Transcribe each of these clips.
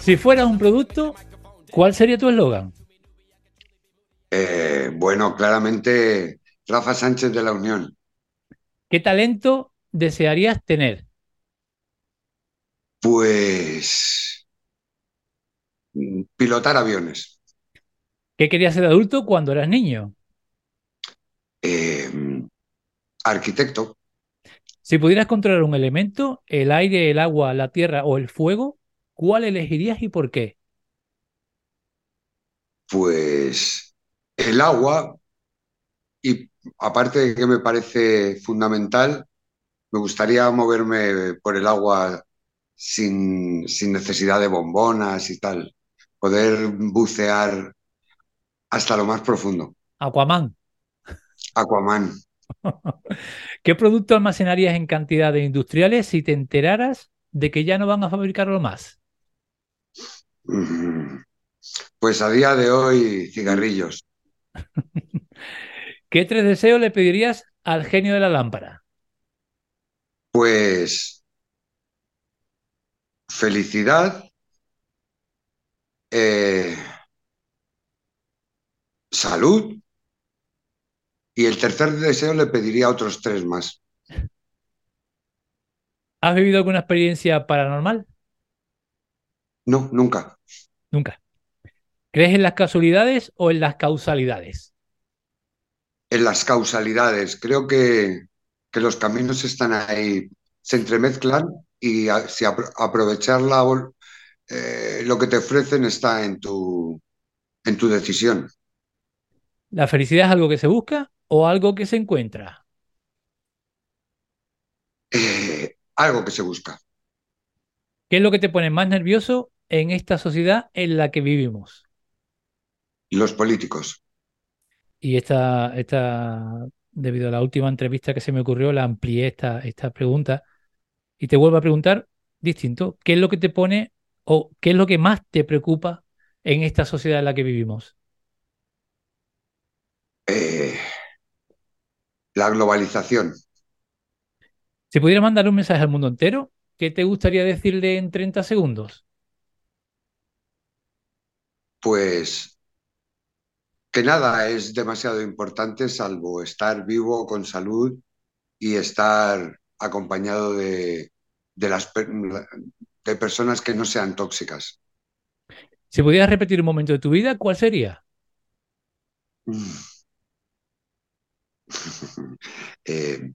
Si fueras un producto, ¿cuál sería tu eslogan? Eh, bueno, claramente Rafa Sánchez de la Unión. ¿Qué talento desearías tener? Pues pilotar aviones. ¿Qué querías ser adulto cuando eras niño? Eh, arquitecto. Si pudieras controlar un elemento, el aire, el agua, la tierra o el fuego, ¿cuál elegirías y por qué? Pues el agua, y aparte de que me parece fundamental, me gustaría moverme por el agua sin, sin necesidad de bombonas y tal. Poder bucear hasta lo más profundo. Aquaman. Aquaman. ¿Qué producto almacenarías en cantidades industriales si te enteraras de que ya no van a fabricarlo más? Pues a día de hoy, cigarrillos. ¿Qué tres deseos le pedirías al genio de la lámpara? Pues felicidad, eh, salud y el tercer deseo le pediría otros tres más. ¿Has vivido alguna experiencia paranormal? No, nunca. Nunca. ¿Crees en las casualidades o en las causalidades? En las causalidades, creo que, que los caminos están ahí, se entremezclan y a- si apro- aprovechar la eh, lo que te ofrecen está en tu, en tu decisión. ¿La felicidad es algo que se busca o algo que se encuentra? Eh, algo que se busca. ¿Qué es lo que te pone más nervioso en esta sociedad en la que vivimos? Los políticos. Y esta, esta, debido a la última entrevista que se me ocurrió, la amplié esta, esta pregunta y te vuelvo a preguntar distinto. ¿Qué es lo que te pone o qué es lo que más te preocupa en esta sociedad en la que vivimos? Eh, la globalización. Si pudieras mandar un mensaje al mundo entero, ¿qué te gustaría decirle en 30 segundos? Pues que nada es demasiado importante salvo estar vivo con salud y estar acompañado de, de las, de personas que no sean tóxicas. Si pudieras repetir un momento de tu vida, ¿cuál sería? Eh,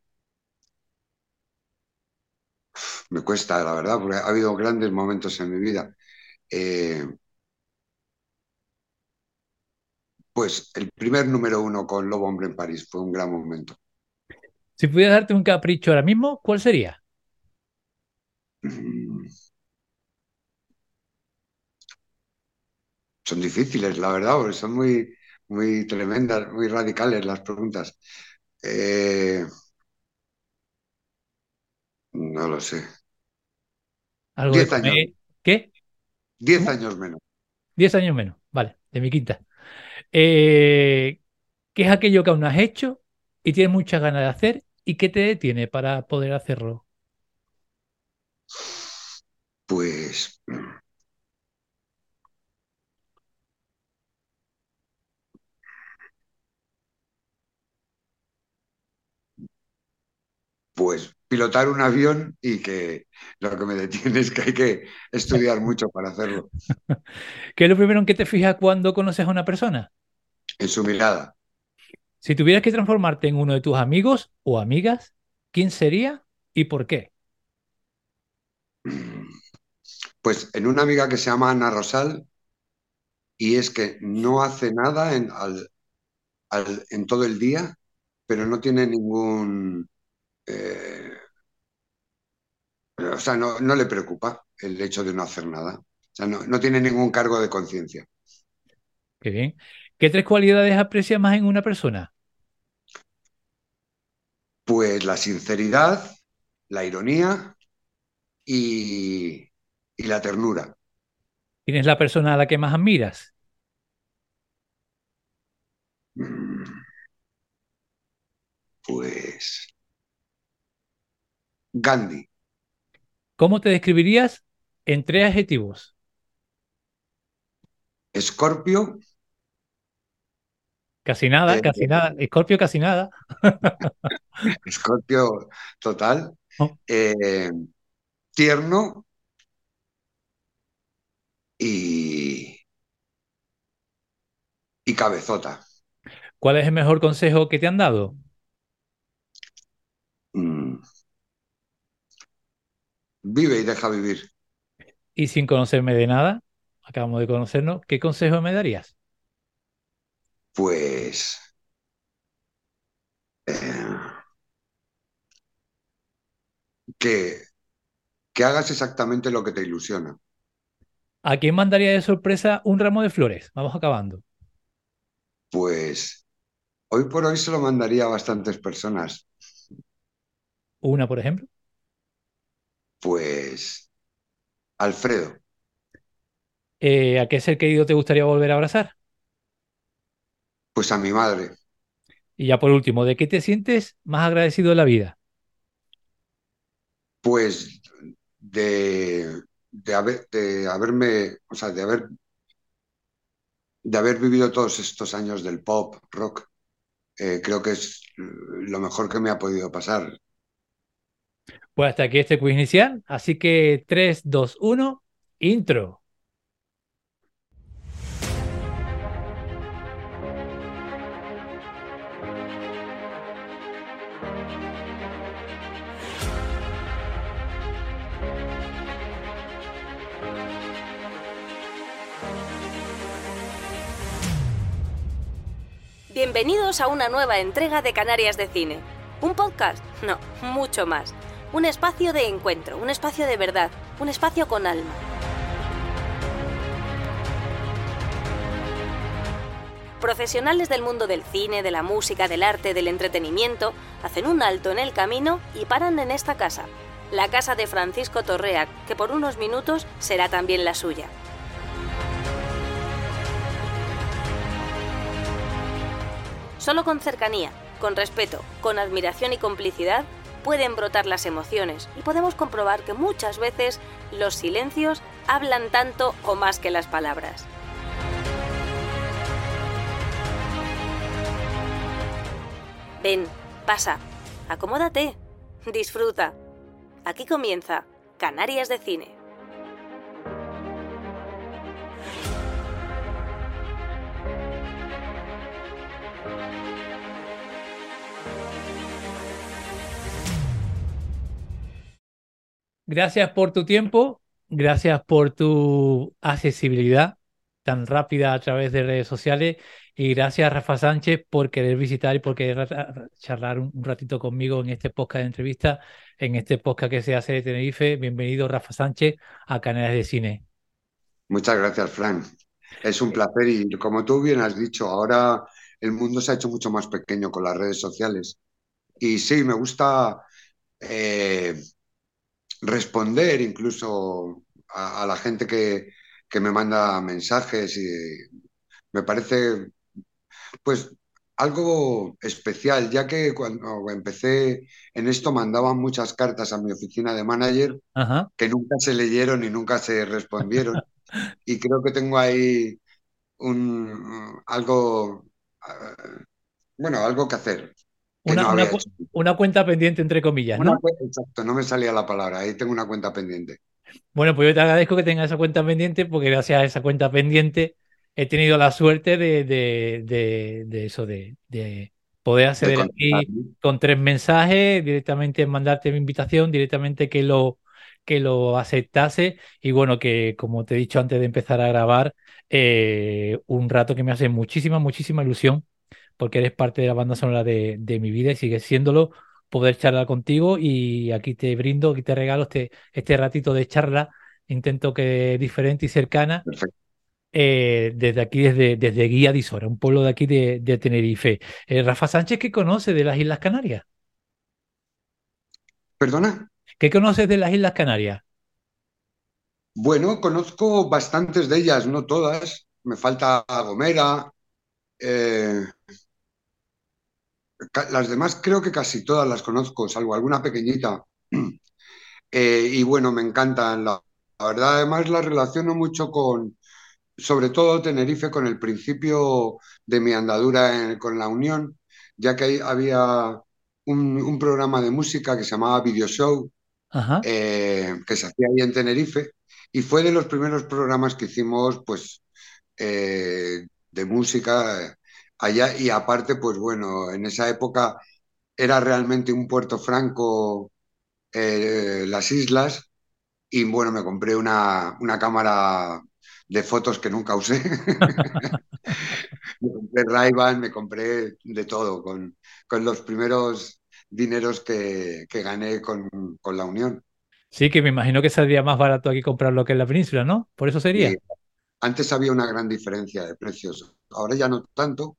me cuesta, la verdad, porque ha habido grandes momentos en mi vida. Eh, pues el primer número uno con Lobo Hombre en París fue un gran momento. Si pudieras darte un capricho ahora mismo, ¿cuál sería? Mm. Son difíciles, la verdad, porque son muy, muy tremendas, muy radicales las preguntas. Eh, no lo sé. Algo de Diez años, comer. ¿Qué? diez ¿Cómo? años menos. Diez años menos. Vale, de mi quinta. Eh, ¿qué es aquello que aún no has hecho y tienes muchas ganas de hacer y qué te detiene para poder hacerlo? Pues pues pilotar un avión y que lo que me detiene es que hay que estudiar mucho para hacerlo. ¿Qué es lo primero en que te fijas cuando conoces a una persona? En su mirada, Si tuvieras que transformarte en uno de tus amigos o amigas, ¿quién sería y por qué? pues en una amiga que se llama Ana Rosal y es que no hace nada en, al- al- en todo el día, pero no tiene ningún, eh, o sea, no, no le preocupa el hecho de no hacer nada. O sea, no, no tiene ningún cargo de conciencia. Qué bien. ¿Qué tres cualidades aprecias más en una persona? Pues la sinceridad, la ironía y, y la ternura. ¿Quién es la persona a la que más admiras? Mm, Pues Gandhi. ¿Cómo te describirías en tres adjetivos? Escorpio, Casi nada, eh, casi nada. Escorpio, casi nada. Escorpio total, Oh, eh, tierno y, y cabezota. ¿Cuál es el mejor consejo que te han dado? Mm. Vive y deja vivir. Y sin conocerme de nada, acabamos de conocernos, ¿qué consejo me darías? Pues eh, que, que hagas exactamente lo que te ilusiona. ¿A quién mandaría de sorpresa un ramo de flores? Vamos acabando. Pues hoy por hoy se lo mandaría a bastantes personas. Una, por ejemplo. Pues Alfredo, Eh, ¿a qué ser querido te gustaría volver a abrazar? pues a mi madre, Y ya por último, ¿de qué te sientes más agradecido de la vida? pues de, de haber, de haberme, o sea, de haber, de haber vivido todos estos años del pop, rock. Eh, creo que es lo mejor que me ha podido pasar. Pues hasta aquí este quiz inicial. Así que 3, 2, 1, intro. Bienvenidos a una nueva entrega de Canarias de Cine. ¿Un podcast? No, mucho más. Un espacio de encuentro, un espacio de verdad, un espacio con alma. Profesionales del mundo del cine, de la música, del arte, del entretenimiento, hacen un alto en el camino y paran en esta casa, la casa de Francisco Torrea, que por unos minutos será también la suya. Solo con cercanía, con respeto, con admiración y complicidad pueden brotar las emociones y podemos comprobar que muchas veces los silencios hablan tanto o más que las palabras. Ven, pasa, acomódate, disfruta. Aquí comienza Canarias de Cine. Gracias por tu tiempo, gracias por tu accesibilidad tan rápida a través de redes sociales y gracias Rafa Sánchez por querer visitar y por querer charlar un, un ratito conmigo en este podcast de entrevista, en este podcast que se hace de Tenerife. Bienvenido Rafa Sánchez a Canales de Cine. Muchas gracias, Frank. Es un placer y como tú bien has dicho, ahora el mundo se ha hecho mucho más pequeño con las redes sociales. Y sí, me gusta eh, responder incluso a, a la gente que, que me manda mensajes y me parece pues algo especial, ya que cuando empecé en esto mandaban muchas cartas a mi oficina de manager Ajá. que nunca se leyeron y nunca se respondieron. Y creo que tengo ahí un, algo, eh, bueno, algo que hacer Una, no cuenta pendiente, entre comillas, ¿no? exacto, no me salía la palabra, ahí tengo una cuenta pendiente. Bueno, pues yo te agradezco que tengas esa cuenta pendiente porque gracias a esa cuenta pendiente he tenido la suerte de, de, de, de eso, de, de poder De acceder a ti con tres mensajes, directamente mandarte mi invitación, directamente que lo, que lo aceptase y bueno, que como te he dicho antes de empezar a grabar, eh, un rato que me hace muchísima, muchísima ilusión porque eres parte de la banda sonora de, de mi vida y sigues siéndolo, poder charlar contigo y aquí te brindo, aquí te regalo este, este ratito de charla, intento que diferente y cercana, Perfecto. eh, desde aquí, desde, desde Guía de Isora, un pueblo de aquí de, de Tenerife. Eh, Rafa Sánchez, ¿qué conoce de las Islas Canarias? ¿Perdona? ¿Qué conoces de las Islas Canarias? Bueno, conozco bastantes de ellas, no todas. Me falta Gomera. eh, las demás creo que casi todas las conozco, salvo alguna pequeñita. Eh, y bueno, me encantan. La, la verdad, además, la relaciono mucho con, sobre todo Tenerife, con el principio de mi andadura en- con la Unión, ya que ahí había un, un programa de música que se llamaba Video Show, Ajá. eh, que se hacía ahí en Tenerife, y fue de los primeros programas que hicimos, pues, eh, de música allá, y aparte, pues bueno, en esa época era realmente un puerto franco, eh, las islas, y bueno, me compré una, una cámara de fotos que nunca usé. Me compré Ray-Ban, me compré de todo con, con los primeros dineros que, que gané con, con la Unión. Sí, que me imagino que saldría más barato aquí comprarlo que en la península, ¿no? Por eso sería. antes había una gran diferencia de precios. Ahora ya no tanto,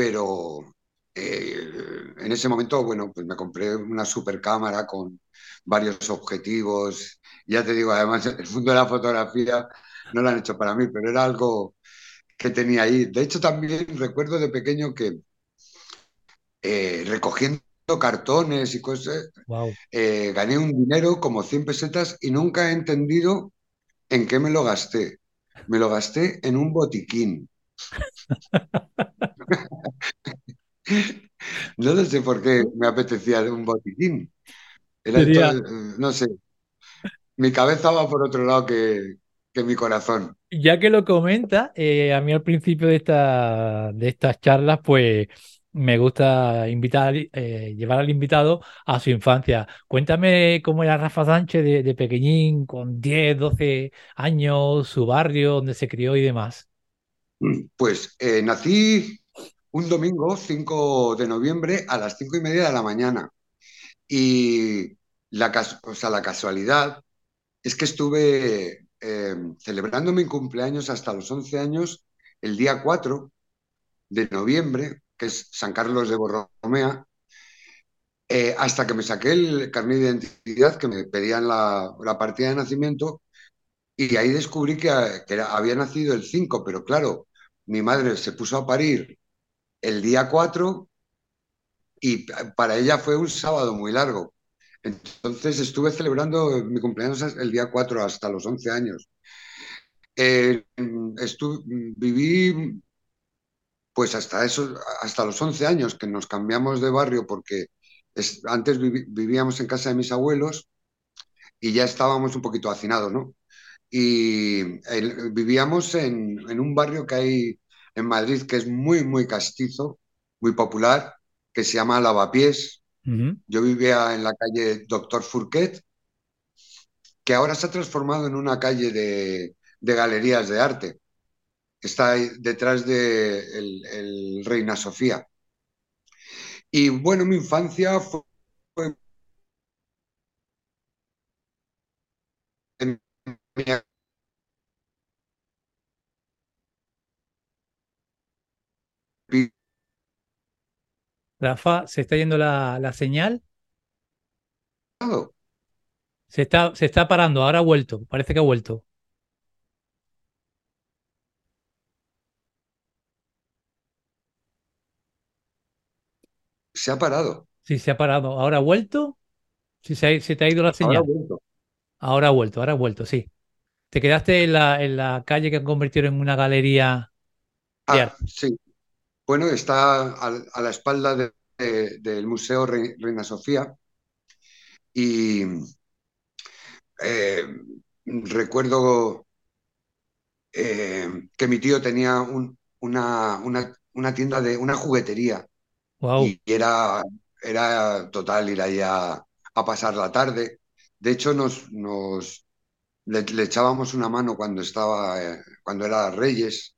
pero eh, en ese momento, bueno, pues me compré una super cámara con varios objetivos. Ya te digo, además, el mundo de la fotografía no lo han hecho para mí, pero era algo que tenía ahí. De hecho, también recuerdo de pequeño que eh, recogiendo cartones y cosas, Wow. eh, gané un dinero como 100 pesetas y nunca he entendido en qué me lo gasté. Me lo gasté en un botiquín. No lo sé por qué me apetecía un botiquín. Era todo, Sería, no sé, mi cabeza va por otro lado que, que mi corazón. ya que lo comenta, eh, a mí al principio de esta, de estas charlas, pues me gusta invitar, eh, llevar al invitado a su infancia. Cuéntame cómo era Rafa Sánchez de, de pequeñín, con 10 12 años, su barrio, donde se crió y demás. Pues eh, nací un domingo, 5 de noviembre, a las cinco y media de la mañana. Y la, o sea, la casualidad es que estuve eh, celebrando mi cumpleaños hasta los 11 años, el día 4 de noviembre, que es San Carlos de Borromea, eh, hasta que me saqué el carnet de identidad que me pedían la, partida de nacimiento y ahí descubrí que, que había nacido el 5, pero claro, mi madre se puso a parir el día 4 y para ella fue un sábado muy largo. Entonces estuve celebrando mi cumpleaños el día 4 hasta los 11 años. Eh, estu- viví pues hasta eso, hasta los 11 años que nos cambiamos de barrio porque es- antes vivíamos en casa de mis abuelos y ya estábamos un poquito hacinados, ¿no? Y vivíamos en, en un barrio que hay en Madrid que es muy, muy castizo, muy popular, que se llama Lavapiés. Yo vivía en la calle Doctor Fourquet, que ahora se ha transformado en una calle de, de galerías de arte. Está detrás de el, el Reina Sofía. Y bueno, mi infancia fue en mi Rafa, se está yendo la, la señal, se está, se está parando, ahora ha vuelto, parece que ha vuelto. Se ha parado. Sí, se ha parado, ahora ha vuelto, sí, se, ha- se te ha ido la Ahora ha señal, vuelto. ahora ha vuelto, ahora ha vuelto, sí. Te quedaste en la, en la calle que han convertido en una galería de Ah, arte. sí. Bueno, está a, a la espalda de- de- del Museo Re- Reina Sofía. Y eh, recuerdo eh, que mi tío tenía un- una, una- una tienda de una juguetería. Wow, y era, era total ir ahí a, a pasar la tarde. De hecho, nos, nos le, le echábamos una mano cuando estaba, eh, cuando era Reyes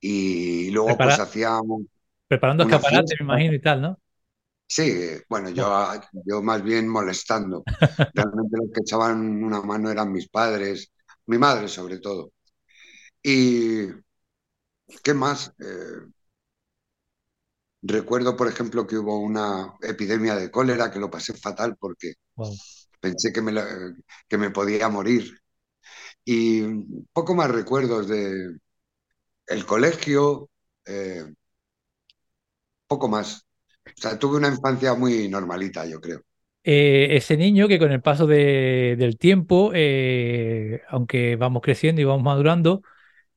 y luego pues hacíamos preparando una escaparate, me imagino, y tal, ¿no? Sí, bueno, yo, yo más bien molestando. Realmente los que echaban una mano eran mis padres, mi madre sobre todo. ¿Y qué más? Eh, recuerdo, por ejemplo, que hubo una epidemia de cólera que lo pasé fatal porque Wow. pensé que me, la- que me podía morir. Y poco más recuerdos de el colegio, eh, poco más. O sea, tuve una infancia muy normalita, yo creo. eh, ese niño que con el paso de- del tiempo, eh, aunque vamos creciendo y vamos madurando,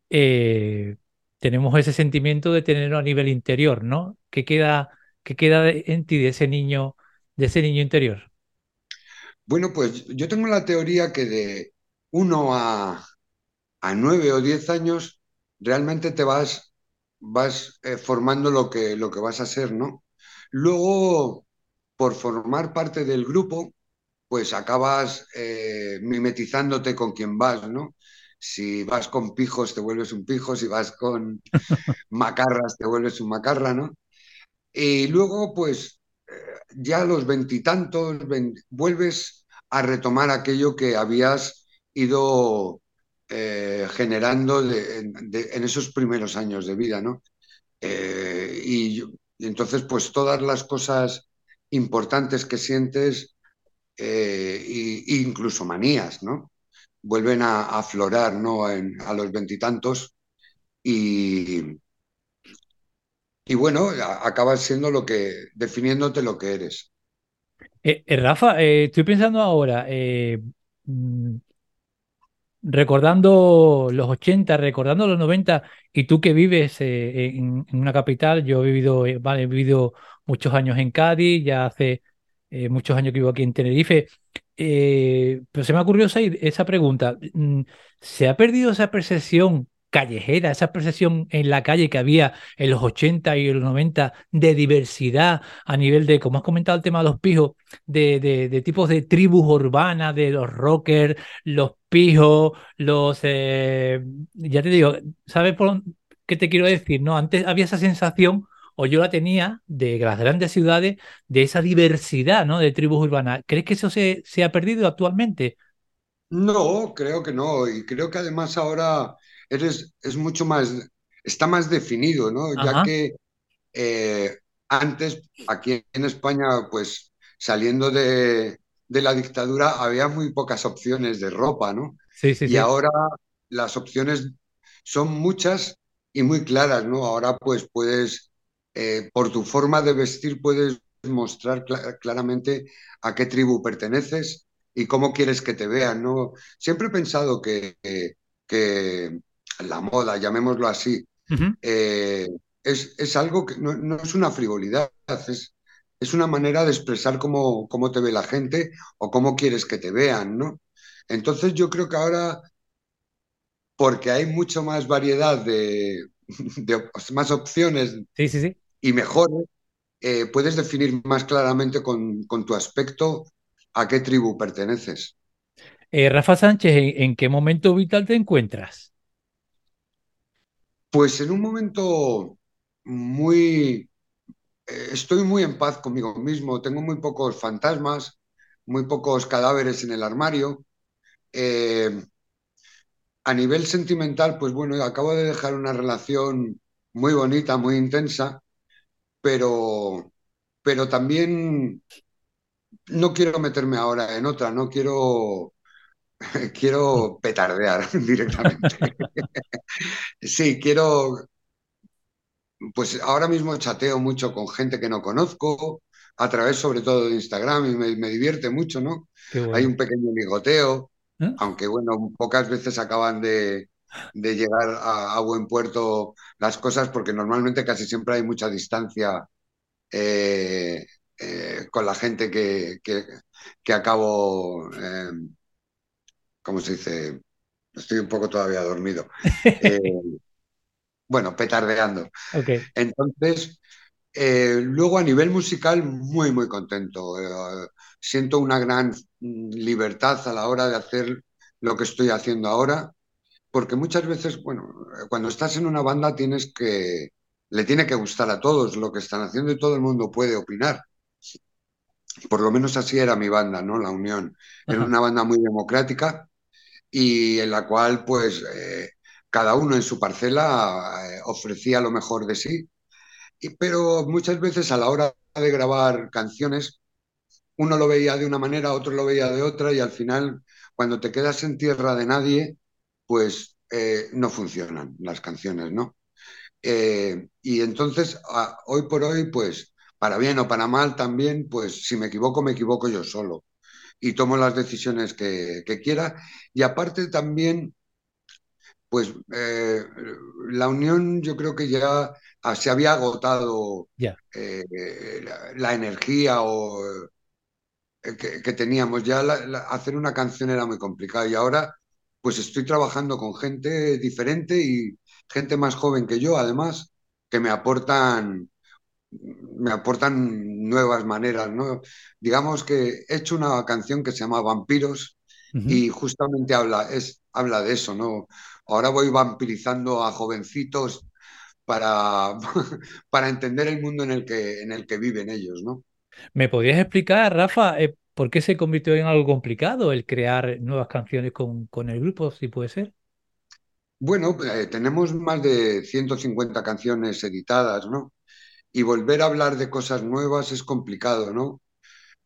eh, tenemos ese sentimiento de tenerlo a nivel interior, ¿no? ¿Qué queda, qué queda en ti de ese niño, de ese niño interior? Bueno, pues yo tengo la teoría que de uno a, a 9 o 10 años realmente te vas, vas eh, formando lo que, lo que vas a ser, ¿no? Luego, por formar parte del grupo, pues acabas eh, mimetizándote con quien vas, ¿no? Si vas con pijos, te vuelves un pijo, si vas con macarras, te vuelves un macarra, ¿no? Y luego, pues, eh, ya a los veintitantos, vein- vuelves a retomar aquello que habías ido eh, generando en esos primeros años de vida, ¿no? Eh, y, entonces, pues, todas las cosas importantes que sientes, eh, y, y incluso manías, ¿no? Vuelven a, aflorar, ¿no? A los veintitantos y, y bueno, acabas siendo lo que, definiéndote lo que eres. Rafa, estoy pensando ahora, recordando los 80, recordando los 90, y tú que vives eh, en, en una capital, yo he vivido, eh, he vivido muchos años en Cádiz, ya hace eh, muchos años que vivo aquí en Tenerife, pero se me ha ocurrido esa, esa pregunta, mm, ¿se ha perdido esa percepción callejera, esa percepción en la calle que había en los 80 y los 90 de diversidad a nivel de, como has comentado el tema de los pijos, de, de, de tipos de tribus urbanas, de los rockers? los pijos, los... eh, ya te digo, ¿sabes por qué te quiero decir? No, antes había esa sensación, o yo la tenía, de las grandes ciudades, de esa diversidad, ¿no? De tribus urbanas. ¿Crees que eso se, se ha perdido actualmente? No, creo que no. Y creo que además ahora eres, es mucho más, está más definido, ¿no? Ya que eh, antes, aquí en España, pues saliendo de, de la dictadura, había muy pocas opciones de ropa, ¿no? sí, sí, Y sí. ahora las opciones son muchas y muy claras, ¿no? Ahora pues puedes, eh, por tu forma de vestir, puedes mostrar cla- claramente a qué tribu perteneces y cómo quieres que te vean, ¿no? Siempre he pensado que, que, que la moda, llamémoslo así, eh, es, es algo que no, no es una frivolidad, es, es una manera de expresar cómo, cómo te ve la gente o cómo quieres que te vean, ¿no? Entonces yo creo que ahora, porque hay mucho más variedad de, más opciones Sí, sí, sí. y mejores, eh, puedes definir más claramente con, con tu aspecto a qué tribu perteneces. Eh, Rafa Sánchez, ¿en, en qué momento vital te encuentras? Pues en un momento muy, estoy muy en paz conmigo mismo, tengo muy pocos fantasmas, muy pocos cadáveres en el armario. Eh, a nivel sentimental, pues bueno, acabo de dejar una relación muy bonita, muy intensa, pero, pero también no quiero meterme ahora en otra, no quiero, quiero petardear directamente. Sí, quiero, pues ahora mismo chateo mucho con gente que no conozco, a través sobre todo de Instagram, y me, me divierte mucho, ¿no? Hay un pequeño ligoteo, ¿Eh? aunque bueno, pocas veces acaban de, de llegar a, a buen puerto las cosas, porque normalmente casi siempre hay mucha distancia eh, eh, con la gente que, que, que acabo, eh, ¿cómo se dice? Estoy un poco todavía dormido. Bueno, petardeando. Ok. Entonces, eh, luego a nivel musical, muy, muy contento. Eh, siento una gran mm, libertad a la hora de hacer lo que estoy haciendo ahora, porque muchas veces, bueno, cuando estás en una banda tienes que, le tiene que gustar a todos lo que están haciendo y todo el mundo puede opinar. Por lo menos así era mi banda, ¿no? La Unión. Era Ajá. una banda muy democrática y en la cual, pues, eh, cada uno en su parcela eh, ofrecía lo mejor de sí. Y- pero muchas veces a la hora de grabar canciones, uno lo veía de una manera, otro lo veía de otra y al final, cuando te quedas en tierra de nadie, pues eh, no funcionan las canciones, ¿no? Eh, y entonces, hoy por hoy, pues para bien o para mal también, pues si me equivoco, me equivoco yo solo y tomo las decisiones que, que quiera. Y aparte también, pues eh, la unión yo creo que ya se había agotado eh, la, la energía o eh, que, que teníamos. Ya la- la- hacer una canción era muy complicado y ahora pues estoy trabajando con gente diferente y gente más joven que yo, además, que me aportan, me aportan nuevas maneras, ¿no? Digamos que he hecho una canción que se llama Vampiros Y justamente habla, es, habla de eso, ¿no? Ahora voy vampirizando a jovencitos para, para entender el mundo en el que, en el que viven ellos, ¿no? ¿Me podrías explicar, Rafa, eh, por qué se convirtió en algo complicado el crear nuevas canciones con, con el grupo, si puede ser? Bueno, eh, tenemos más de 150 canciones editadas, ¿no? Y volver a hablar de cosas nuevas es complicado, ¿no?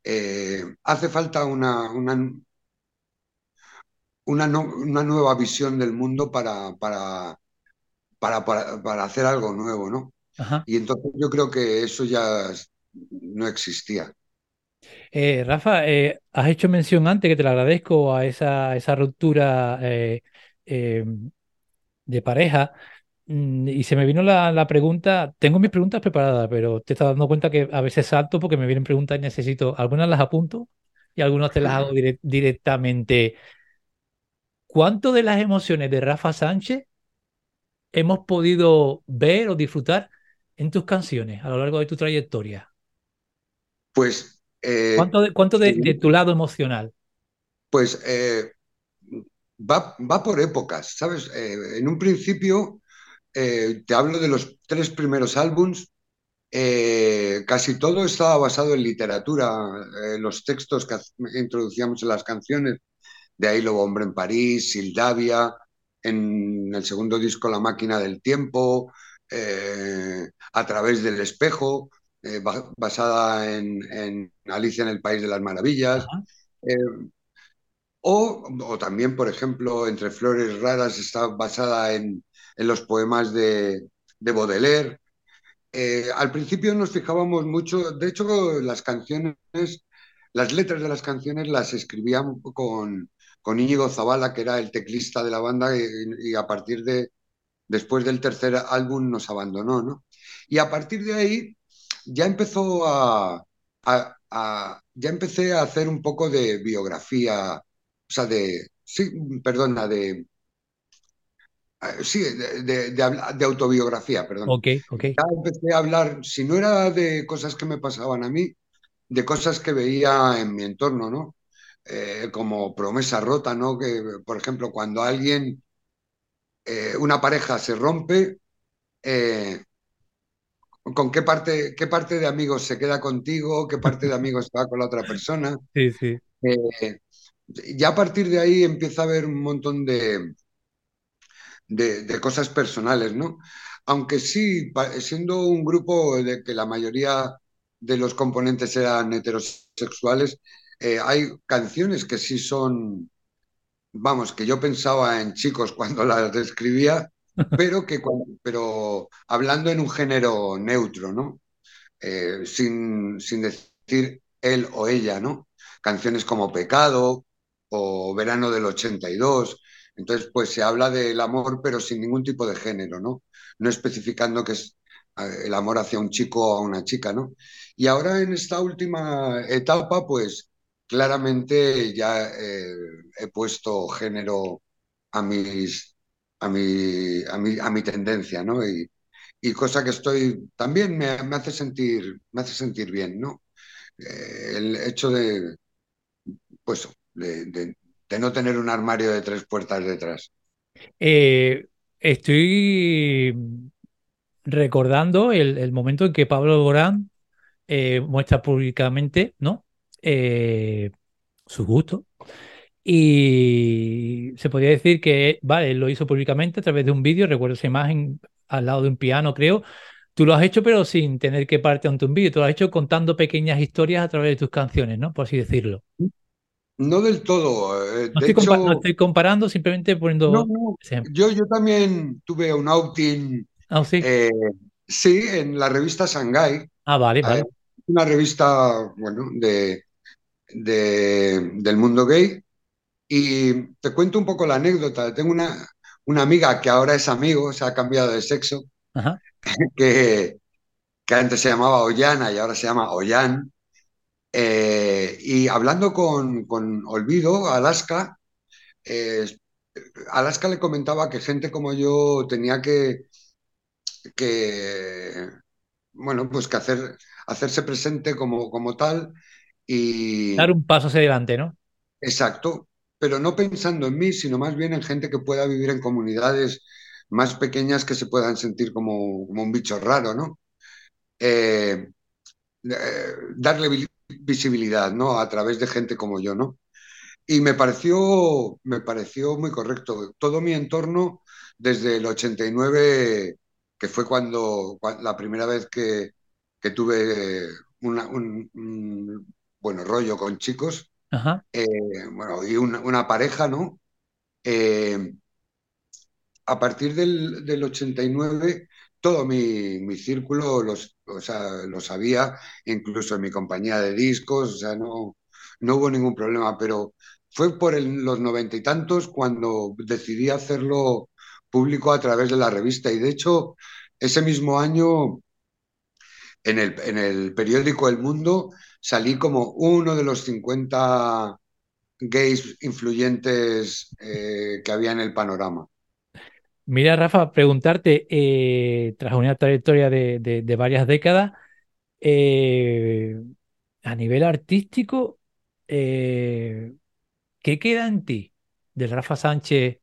Eh, hace falta una, una, una, no- una nueva visión del mundo para, para, para, para, para hacer algo nuevo, ¿no? Ajá. Y entonces yo creo que eso ya no existía. Eh, Rafa, eh, has hecho mención antes, que te lo agradezco, a esa, esa ruptura eh, de pareja. Mm, Y se me vino la, la pregunta, tengo mis preguntas preparadas, pero te estás dando cuenta que a veces salto porque me vienen preguntas y necesito, algunas las apunto y algunas te las hago direct- directamente. ¿Cuánto de las emociones de Rafa Sánchez hemos podido ver o disfrutar en tus canciones a lo largo de tu trayectoria? Pues, eh, ¿Cuánto de, cuánto de, de sí, tu lado emocional? pues eh, va, va por épocas, ¿sabes? Eh, en un principio, te hablo de los tres primeros álbums, eh, casi todo estaba basado en literatura, eh, los textos que introducíamos en las canciones, de ahí Lobo Hombre en París, Sildavia, en el segundo disco La Máquina del Tiempo, eh, A través del espejo, eh, ba- basada en, en Alicia en el País de las Maravillas. Eh, o, o también, por ejemplo, Entre Flores Raras está basada en, en los poemas de, de Baudelaire. Eh, al principio nos fijábamos mucho, de hecho, las canciones, las letras de las canciones las escribíamos con, con Íñigo Zabala, que era el teclista de la banda, y, y a partir de, después del tercer álbum nos abandonó, ¿no? Y a partir de ahí ya empezó a, a- a- ya empecé a hacer un poco de biografía, o sea, de, sí, perdona, de, eh, sí, de, de- de autobiografía, perdón. Ok, ok. Ya empecé a hablar, si no era de cosas que me pasaban a mí, de cosas que veía en mi entorno, ¿no? Eh, como promesa rota, ¿no? Que, por ejemplo, cuando alguien, eh, una pareja se rompe, eh, con qué parte, qué parte de amigos se queda contigo, qué parte de amigos se va con la otra persona. Sí, sí. Ya a partir de ahí empieza a haber un montón de, de- de cosas personales, ¿no? Aunque sí, siendo un grupo de que la mayoría de los componentes eran heterosexuales, eh, hay canciones que sí son, vamos, que yo pensaba en chicos cuando las escribía, pero que pero hablando en un género neutro, ¿no? eh, sin, sin decir él o ella, ¿no? Canciones como Pecado o Verano del 82. Entonces, pues se habla del amor, pero sin ningún tipo de género, ¿no? No especificando que es eh, el amor hacia un chico o a una chica, ¿no? Y ahora en esta última etapa, pues claramente ya eh, he puesto género a mis, a mi, a mi, a mi tendencia, ¿no? Y, cosa que estoy también me, me hace sentir me hace sentir bien, ¿no? Eh, el hecho de pues de, de- no tener un armario de tres puertas detrás. Eh, estoy recordando el, momento en que Pablo Alborán eh, muestra públicamente, ¿no? Eh, su gusto. Y se podría decir que, vale, él lo hizo públicamente a través de un vídeo, recuerdo esa imagen al lado de un piano, creo. Tú lo has hecho, pero sin tener que parte ante un vídeo. Tú lo has hecho contando pequeñas historias a través de tus canciones, ¿no? Por así decirlo. No del todo. eh, No de estoy compa- no hecho, estoy comparando, simplemente no, poniendo no. ejemplo. Yo, yo también tuve un outing, Ah, sí. eh, sí, en la revista Shanghai. Ah, vale, eh, vale. una revista, bueno, de, de- del mundo gay y te cuento un poco la anécdota. Tengo una, una amiga que ahora es amigo, se ha cambiado de sexo, Ajá, que, que antes se llamaba Ollana y ahora se llama Ollán. Eh, y hablando con, con Olvido, Alaska, eh, Alaska le comentaba que gente como yo tenía que, que bueno, pues que hacer, hacerse presente como, como tal dar un paso hacia adelante, ¿no? exacto, pero no pensando en mí, sino más bien en gente que pueda vivir en comunidades más pequeñas que se puedan sentir como, como un bicho raro, ¿no? Eh, eh, darle vi- visibilidad, ¿no? A través de gente como yo, ¿no? Y me pareció, me pareció muy correcto. Todo mi entorno, desde el 89, que fue cuando, cua- la primera vez que, que tuve una- un, un, bueno, rollo con chicos, Ajá. eh, bueno, y una, una pareja, ¿no? Eh, a partir del, del 89, todo mi, mi círculo los, o sea, lo sabía, incluso en mi compañía de discos, o sea, no, no hubo ningún problema, pero fue por el- los noventa y tantos cuando decidí hacerlo público a través de la revista. Y de hecho, ese mismo año, en el, en el periódico El Mundo, salí como uno de los 50 gays influyentes eh, que había en el panorama. Mira, Rafa, preguntarte, eh, tras una trayectoria de, varias décadas, eh, a nivel artístico, ¿qué queda en ti del Rafa Sánchez,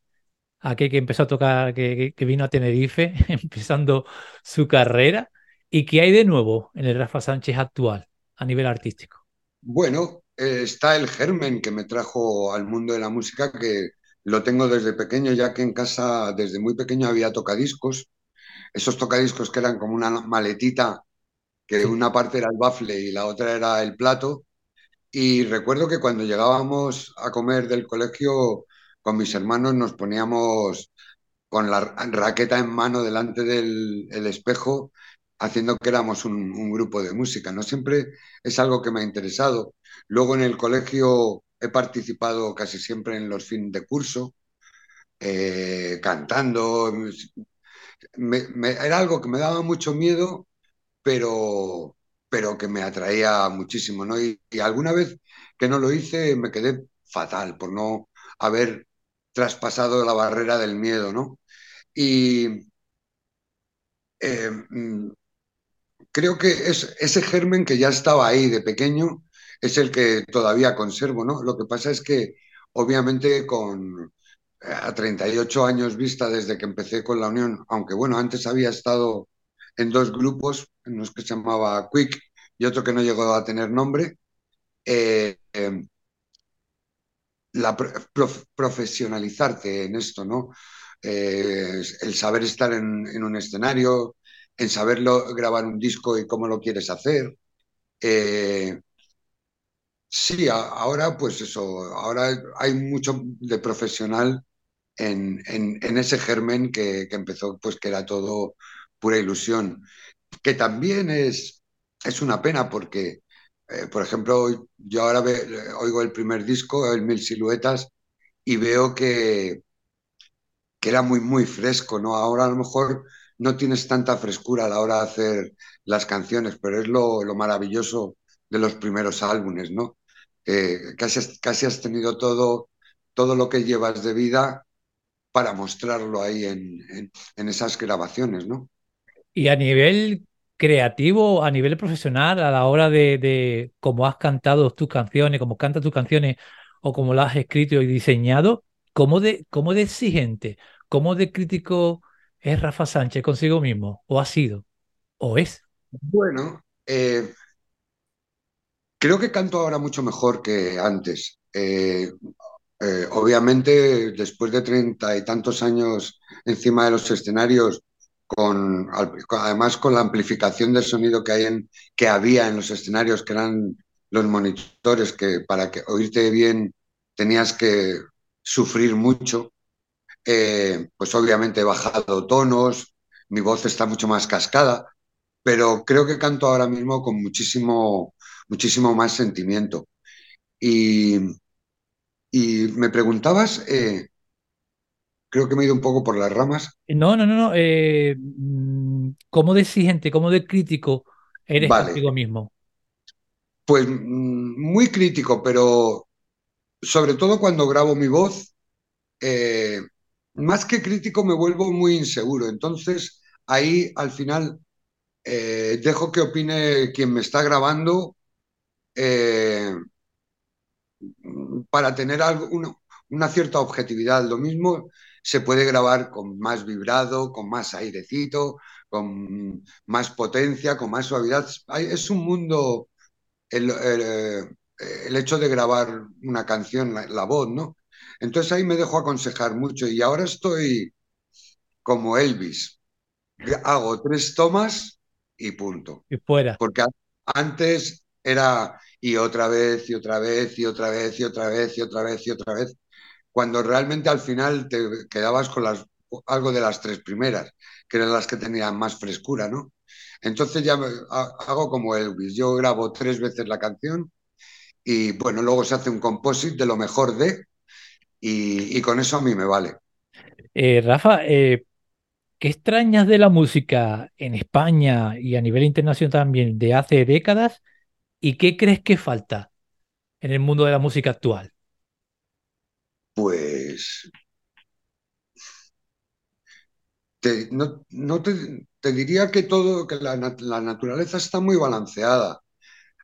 aquel que empezó a tocar, que- que vino a Tenerife, empezando su carrera? ¿Y qué hay de nuevo en el Rafa Sánchez actual a nivel artístico? Bueno, eh, está el germen que me trajo al mundo de la música, que lo tengo desde pequeño, ya que en casa desde muy pequeño había tocadiscos, esos tocadiscos que eran como una maletita, que Sí. una parte era el bafle y la otra era el plato. Y recuerdo que cuando llegábamos a comer del colegio con mis hermanos nos poníamos con la raqueta en mano delante del el espejo, haciendo que éramos un, grupo de música. No siempre es algo que me ha interesado. Luego en el colegio he participado casi siempre en los fines de curso, eh, cantando. Era algo que me daba mucho miedo, pero, pero que me atraía muchísimo. ¿no? Y, y alguna vez que no lo hice me quedé fatal por no haber traspasado la barrera del miedo, ¿no? Y eh, mm, creo que es, ese germen que ya estaba ahí de pequeño es el que todavía conservo, ¿no? Lo que pasa es que, obviamente, con a 38 años vista desde que empecé con la Unión, aunque bueno, antes había estado en dos grupos, en que se llamaba Quick y otro que no llegó a tener nombre, eh, eh, la prof, profesionalizarte en esto, ¿no? Eh, el saber estar en, un escenario, en saberlo grabar un disco y cómo lo quieres hacer. Eh, sí, ahora pues eso, ahora hay mucho de profesional en, en, en ese germen que, que, empezó, pues que era todo pura ilusión, que también es, es una pena porque, eh, por ejemplo, yo ahora ve, oigo el primer disco, el Mil Siluetas, y veo que, que era muy, muy fresco, ¿no? Ahora a lo mejor no tienes tanta frescura a la hora de hacer las canciones, pero es lo, lo maravilloso de los primeros álbumes, ¿no? Eh, casi, casi has tenido todo, todo lo que llevas de vida para mostrarlo ahí en, en, en esas grabaciones, ¿no? Y a nivel creativo, a nivel profesional, a la hora de, de cómo has cantado tus canciones, cómo cantas tus canciones o cómo las has escrito y diseñado, ¿cómo de, cómo de exigente, cómo de crítico es Rafa Sánchez consigo mismo? ¿O ha sido? ¿O es? Bueno, eh, creo que canto ahora mucho mejor que antes. Eh, eh, obviamente, después de treinta y tantos años encima de los escenarios, con, además con la amplificación del sonido que, hay en, que había en los escenarios, que eran los monitores, que para que oírte bien tenías que sufrir mucho, eh, pues obviamente he bajado tonos, mi voz está mucho más cascada, pero creo que canto ahora mismo con muchísimo, muchísimo más sentimiento. Y, y me preguntabas, eh, creo que me he ido un poco por las ramas. No, no, no, no. eh, mm, ¿cómo de exigente, cómo de crítico eres Vale, contigo mismo? pues mm, muy crítico, pero sobre todo cuando grabo mi voz, eh, más que crítico me vuelvo muy inseguro. Entonces ahí al final eh, dejo que opine quien me está grabando eh, para tener algo, una, cierta objetividad. Lo mismo se puede grabar con más vibrado, con más airecito, con más potencia, con más suavidad. Es un mundo el, el, hecho de grabar una canción, la voz, ¿no? Entonces ahí me dejo aconsejar mucho y ahora estoy como Elvis. Hago tres tomas y punto. Y fuera. Porque antes era y otra vez y otra vez y otra vez y otra vez y otra vez y otra vez, cuando realmente al final te quedabas con las, algo de las tres primeras, que eran las que tenían más frescura, ¿no? Entonces ya hago como Elvis, yo grabo tres veces la canción y bueno, luego se hace un composite de lo mejor de y, y con eso a mí me vale. Eh, Rafa, eh, ¿qué extrañas de la música en España y a nivel internacional también de hace décadas? ¿Y qué crees que falta en el mundo de la música actual? Pues te- no, no te, te diría que todo, que la naturaleza está muy balanceada.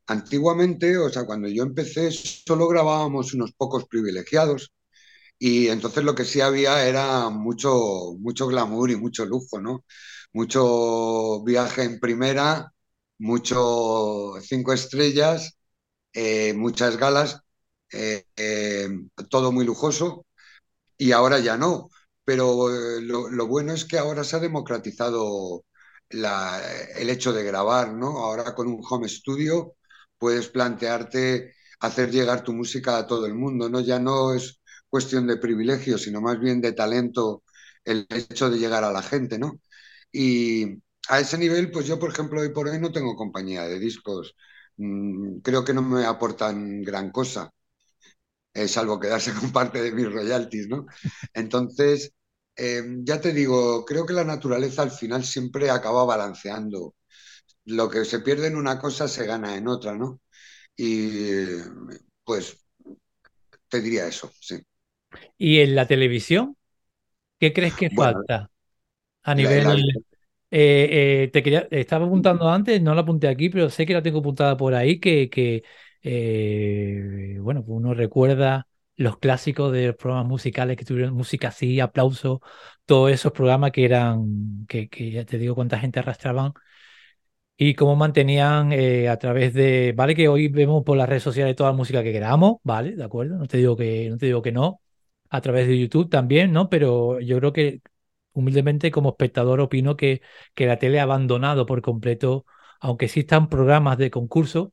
Antiguamente, o sea, cuando yo empecé, solo grabábamos unos pocos privilegiados y entonces lo que sí había era mucho, mucho glamour y mucho lujo, ¿no? Mucho viaje en primera, mucho cinco estrellas, eh, muchas galas, eh, eh, todo muy lujoso y ahora ya no. Pero lo, lo bueno es que ahora se ha democratizado la- el hecho de grabar, ¿no? Ahora con un home studio puedes plantearte hacer llegar tu música a todo el mundo, ¿no? Ya no es cuestión de privilegio, sino más bien de talento el hecho de llegar a la gente, ¿no? Y a ese nivel, pues yo, por ejemplo, hoy por hoy no tengo compañía de discos. Mm, creo que no me aportan gran cosa eh, salvo quedarse con parte de mis royalties, ¿no? Entonces, eh, ya te digo, creo que la naturaleza al final siempre acaba balanceando. Lo que se pierde en una cosa se gana en otra, ¿no? Y pues te diría eso, sí. ¿Y en la televisión? ¿Qué crees que Bueno, falta a la, la- nivel... eh, eh, te quería, estaba apuntando antes, no la apunté aquí, pero sé que la tengo apuntada por ahí, que, que eh, bueno, uno recuerda los clásicos de los programas musicales que tuvieron música así, aplausos, todos esos programas que eran, que, que ya te digo cuánta gente arrastraban y cómo mantenían eh, a través de, vale que hoy vemos por las redes sociales toda la música que queramos, vale, de acuerdo, no te digo que, no te digo que no, a través de YouTube también, ¿no? Pero yo creo que humildemente como espectador opino que, que la tele ha abandonado por completo, aunque existan programas de concurso,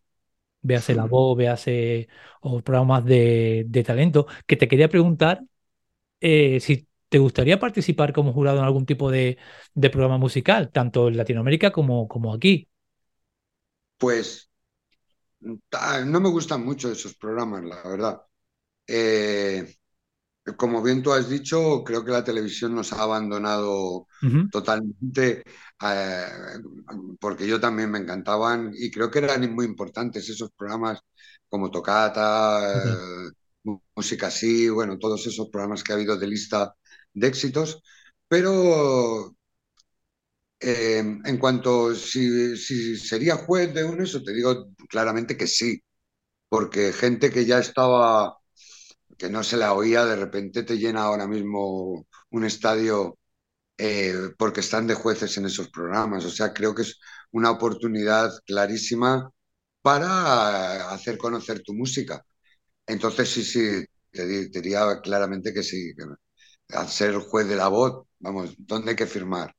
véase La Voz, véase o programas de, de talento, que te quería preguntar eh, si te gustaría participar como jurado en algún tipo de, de programa musical, tanto en Latinoamérica como, como aquí. pues no me gustan mucho esos programas, la verdad. Eh, como bien tú has dicho, creo que la televisión nos ha abandonado totalmente, eh, porque yo también me encantaban y creo que eran muy importantes esos programas como Tocata, eh, Música Así, bueno, todos esos programas que ha habido de lista de éxitos, pero eh, en cuanto si, si sería juez de un eso, te digo claramente que sí, porque gente que ya estaba que no se la oía, de repente te llena ahora mismo un estadio eh, porque están de jueces en esos programas. O sea, creo que es una oportunidad clarísima para hacer conocer tu música. Entonces, sí, sí, te, diría claramente que sí. Al ser juez de la voz, vamos, ¿dónde hay que firmar?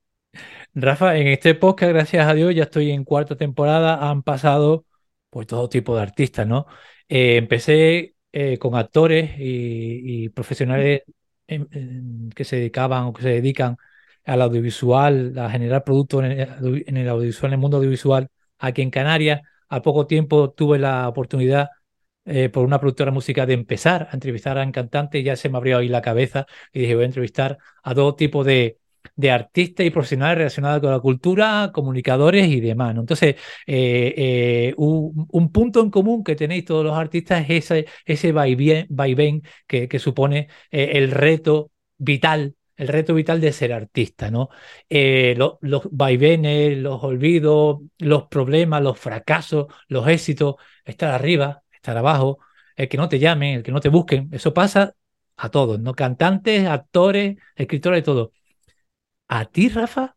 Rafa, en este podcast, gracias a Dios, ya estoy en cuarta temporada, han pasado pues todo tipo de artistas, ¿no? Eh, empecé eh, con actores y, y profesionales que se dedicaban o que se dedican al audiovisual, a generar productos en el, en el audiovisual, en el mundo audiovisual aquí en Canarias. A poco tiempo tuve la oportunidad eh, por una productora musical de empezar a entrevistar a cantantes y ya se me abrió ahí la cabeza y dije voy a entrevistar a todo tipo de, de artistas y profesionales relacionados con la cultura, comunicadores y demás. Entonces, eh, eh, un, punto en común que tenéis todos los artistas es ese, ese vaivén, que, que supone el reto vital el reto vital de ser artista, ¿no? los vaivenes, los olvidos, los problemas, los fracasos, los éxitos, estar arriba, estar abajo, el que no te llamen, el que no te busquen, eso pasa a todos, ¿no? Cantantes, actores, escritores, todo. A ti, Rafa,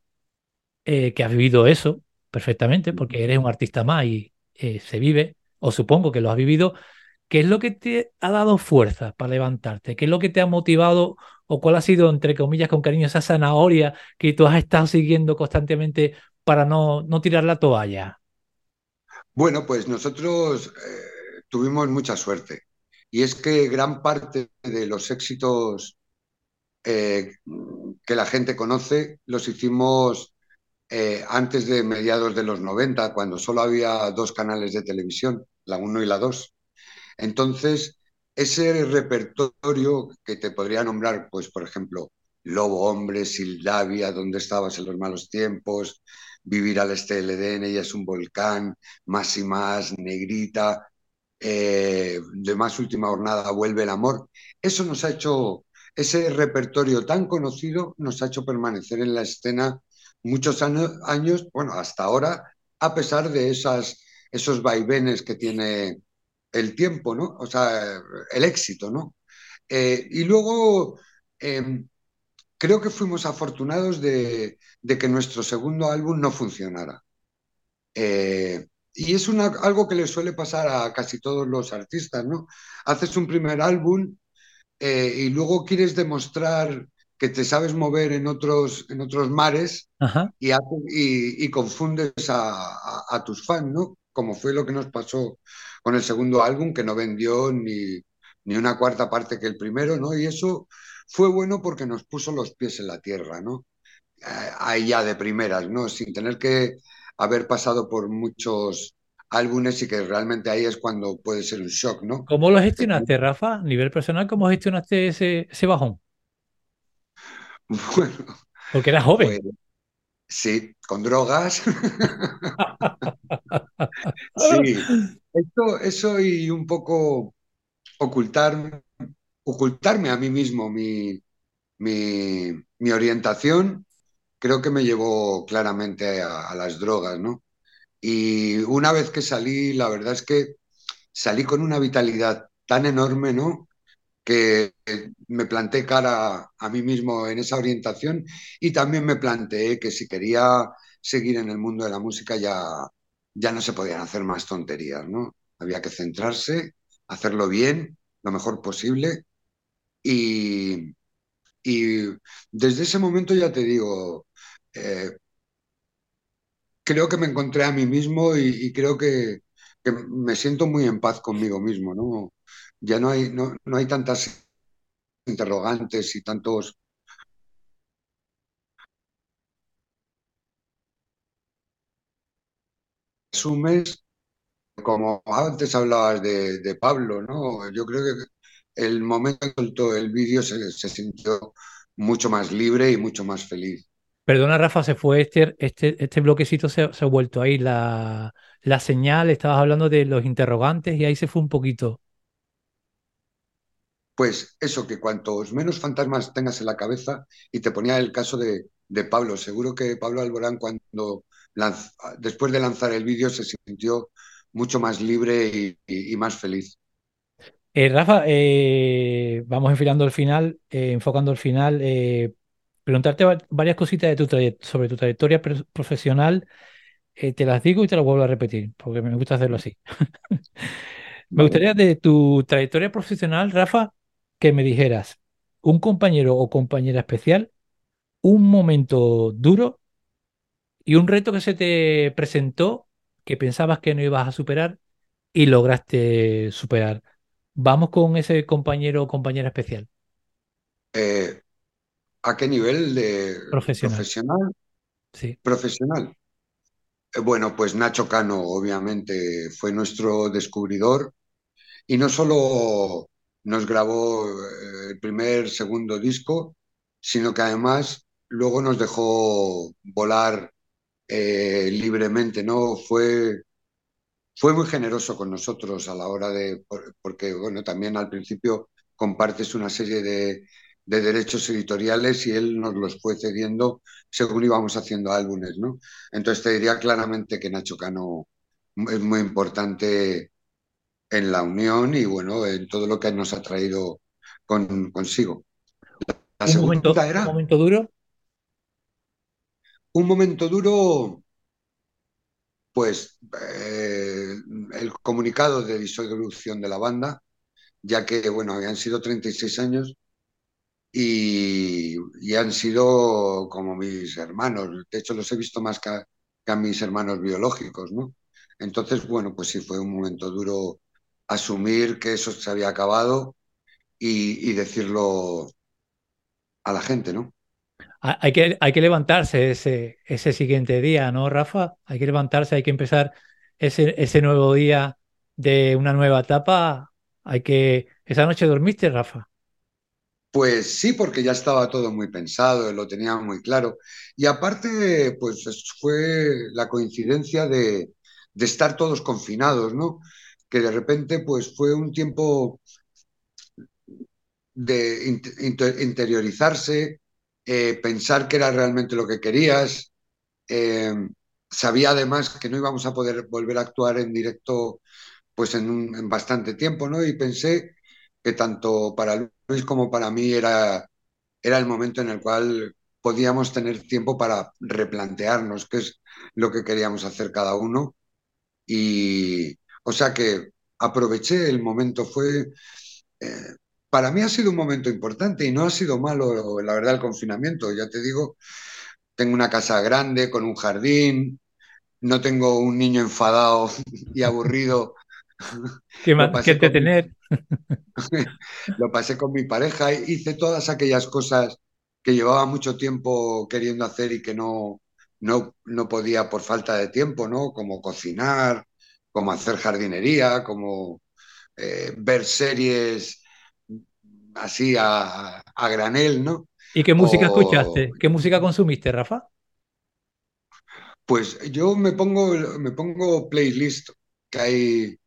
eh, que has vivido eso perfectamente, porque eres un artista más y eh, se vive, o supongo que lo has vivido, ¿qué es lo que te ha dado fuerza para levantarte? ¿Qué es lo que te ha motivado o cuál ha sido, entre comillas, con cariño, esa zanahoria que tú has estado siguiendo constantemente para no, no tirar la toalla? Bueno, pues nosotros... Eh, tuvimos mucha suerte. Y es que gran parte de los éxitos eh, que la gente conoce los hicimos eh, antes de mediados de los 90, cuando solo había dos canales de televisión, la 1 y la 2. Entonces, ese repertorio que te podría nombrar, pues, por ejemplo, Lobo Hombre, Sildavia, ¿Dónde estabas en los malos tiempos? Vivir al este del Edén, ella es un volcán, más y más, Negrita, eh, de más última jornada vuelve el amor. Eso nos ha hecho, ese repertorio tan conocido nos ha hecho permanecer en la escena muchos años, bueno, hasta ahora, a pesar de esos vaivenes que tiene el tiempo, ¿no? O sea, el éxito, ¿no? Eh, y luego, em, creo que fuimos afortunados de, que nuestro segundo álbum no funcionara. Eh, y es algo que le suele pasar a casi todos los artistas, ¿no? Haces un primer álbum eh, y luego quieres demostrar que te sabes mover en otros, en otros mares y, y, confundes a, tus fans, ¿no? Como fue lo que nos pasó con el segundo álbum, que no vendió ni, ni una cuarta parte que el primero, ¿no? Y eso fue bueno porque nos puso los pies en la tierra, ¿no? Eh, ahí ya de primeras, ¿no? Sin tener que haber pasado por muchos álbumes y que realmente ahí es cuando puede ser un shock, ¿no? ¿Cómo lo gestionaste, Rafa? A nivel personal, ¿cómo gestionaste ese, ese bajón? Bueno. Porque eras joven. Pues, sí, con drogas. sí, eso, eso y un poco ocultar, ocultarme a mí mismo mi, mi, mi orientación creo que me llevó claramente a, las drogas, ¿no? Y una vez que salí, la verdad es que salí con una vitalidad tan enorme, ¿no? Que me planté cara a mí mismo en esa orientación y también me planteé que si quería seguir en el mundo de la música ya, ya no se podían hacer más tonterías, ¿no? Había que centrarse, hacerlo bien, lo mejor posible y, y desde ese momento ya te digo, eh, creo que me encontré a mí mismo y, creo que, me siento muy en paz conmigo mismo, ¿no? Ya no hay, no, hay tantas interrogantes y tantos asumes, como antes hablabas de, Pablo, ¿no? Yo creo que el momento en que soltó el vídeo se, se, sintió mucho más libre y mucho más feliz. Perdona, Rafa, se fue este, este, este bloquecito, se, ha vuelto ahí la, la señal, estabas hablando de los interrogantes y ahí se fue un poquito. Pues eso, que cuantos menos fantasmas tengas en la cabeza, y te ponía el caso de, Pablo, seguro que Pablo Alborán cuando después de lanzar el vídeo se sintió mucho más libre y, más feliz. Eh, Rafa, eh, vamos enfilando el final, eh, enfocando el final preguntarte varias cositas de tu sobre tu trayectoria profesional. Eh, te las digo y te las vuelvo a repetir, porque me gusta hacerlo así. me gustaría de tu trayectoria profesional, Rafa, que me dijeras un compañero o compañera especial, un momento duro y un reto que se te presentó que pensabas que no ibas a superar y lograste superar. Vamos con ese compañero o compañera especial. Eh, ¿A qué nivel de Profesional. profesional? Sí. Profesional. Eh, Bueno, pues Nacho Cano, obviamente, fue nuestro descubridor y no solo nos grabó eh, el primer, segundo disco, sino que además luego nos dejó volar eh, libremente, ¿no? Fue, fue muy generoso con nosotros a la hora de, por- porque, bueno, también al principio compartes una serie de, de derechos editoriales y él nos los fue cediendo según íbamos haciendo álbumes, ¿no? Entonces te diría claramente que Nacho Cano es muy importante en la unión y, bueno, en todo lo que nos ha traído con, consigo. La Un momento, segunda un era momento duro. un momento duro, pues eh, el comunicado de disolución de la banda, ya que, bueno, habían sido 36 años y, han sido como mis hermanos. De hecho, los he visto más que a, mis hermanos biológicos, ¿no? Entonces, bueno, pues sí fue un momento duro asumir que eso se había acabado y, decirlo a la gente, ¿no? Ha- Hay que, levantarse ese, ese siguiente día, ¿no, Rafa? Hay que levantarse, hay que empezar ese, ese nuevo día de una nueva etapa. Hay que... ¿Esa noche dormiste, Rafa? Pues sí, porque ya estaba todo muy pensado, lo tenía muy claro. Y aparte, pues es- fue la coincidencia de, estar todos confinados, ¿no? Que de repente, pues fue un tiempo de int- inter- interiorizarse, eh, pensar qué era realmente lo que querías. Eh, sabía además que no íbamos a poder volver a actuar en directo pues en, en bastante tiempo, ¿no? Y pensé que tanto para Luis como para mí era, era el momento en el cual podíamos tener tiempo para replantearnos qué es lo que queríamos hacer cada uno. Y, o sea que aproveché el momento, fue, eh, para mí ha sido un momento importante y no ha sido malo, la verdad, el confinamiento. Ya te digo, tengo una casa grande con un jardín, no tengo un niño enfadado y aburrido. ¿Qué, mi, entretener? lo pasé con mi pareja, hice todas aquellas cosas que llevaba mucho tiempo queriendo hacer y que no, no, no podía por falta de tiempo, ¿no? Como cocinar, como hacer jardinería, como eh, ver series así a, a granel, ¿no? ¿Y qué música O, escuchaste? ¿Qué música consumiste, Rafa? pues yo me pongo, me pongo playlist que hay, que,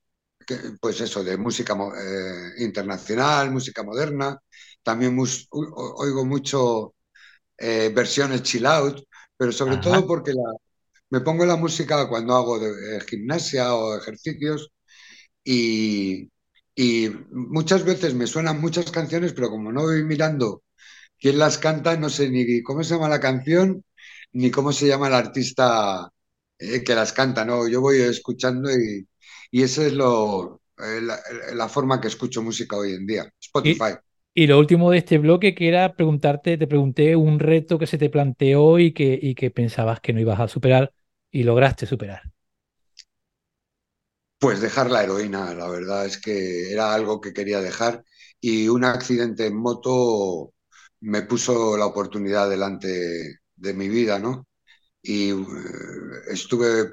pues eso, de música eh, internacional, música moderna. También mus- oigo mucho eh, versiones chill out, pero sobre Ajá. todo porque la, me pongo la música cuando hago de, eh, gimnasia o ejercicios y, y muchas veces me suenan muchas canciones, pero como no voy mirando quién las canta, no sé ni cómo se llama la canción ni cómo se llama el artista eh, que las canta, ¿no? Yo voy escuchando y, y esa es lo, eh, la, la forma que escucho música hoy en día, Y, Spotify. y lo último de este bloque que era preguntarte, te pregunté un reto que se te planteó y que, y que pensabas que no ibas a superar y lograste superar. Pues dejar la heroína, la verdad es que era algo que quería dejar y un accidente en moto me puso la oportunidad delante de mi vida, ¿no? Y eh, estuve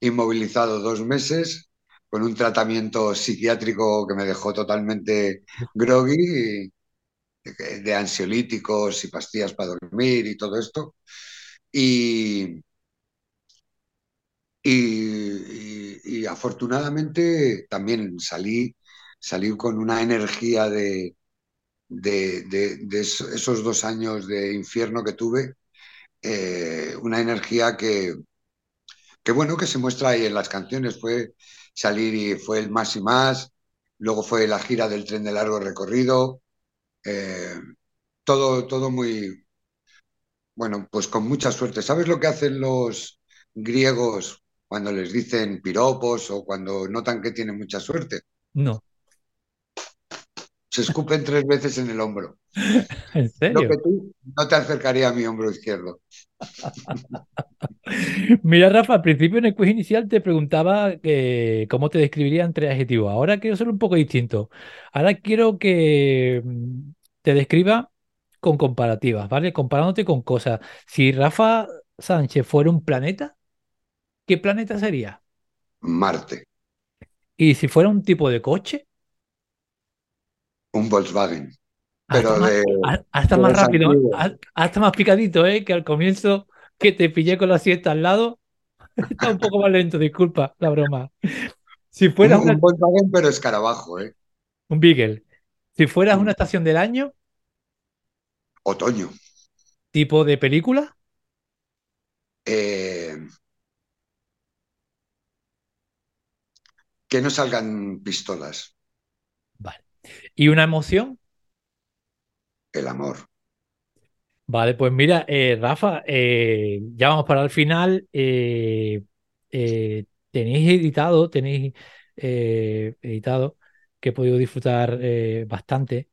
inmovilizado dos meses con un tratamiento psiquiátrico que me dejó totalmente groggy, de ansiolíticos y pastillas para dormir y todo esto. Y, y- afortunadamente también salí, salí con una energía de, de- de- de eso- esos dos años de infierno que tuve, eh, una energía que, que bueno, que se muestra ahí en las canciones. Fue salir y fue el más y más, luego fue la gira del tren de largo recorrido, eh, todo, todo muy, bueno, pues con mucha suerte. ¿Sabes lo que hacen los griegos cuando les dicen piropos o cuando notan que tienen mucha suerte? No, Se escupen tres veces en el hombro. ¿en Lo serio? que tú no te acercaría a mi hombro izquierdo. Mira, Rafa, al principio en el quiz inicial te preguntaba que, cómo te describiría en tres adjetivos. Ahora quiero ser un poco distinto. Ahora quiero que mm, te describa con comparativas, ¿vale? Comparándote con cosas. Si Rafa Sánchez fuera un planeta, ¿qué planeta sería? Marte. Y si fuera un tipo de coche, un Volkswagen. Pero hasta de, más, hasta más rápido, hasta más picadito, ¿eh? Que al comienzo que te pillé con la siesta al lado, está un poco más lento, disculpa la broma. Si fuera un, Volkswagen, pero escarabajo, ¿eh? Un Beagle. Si fueras una estación del año. Otoño. ¿Tipo de película? Eh, que no salgan pistolas. Vale. ¿Y una emoción? El amor. Vale, pues mira, eh, Rafa, eh, ya vamos para el final. tenéis editado, tenéis editado, que he podido disfrutar bastante.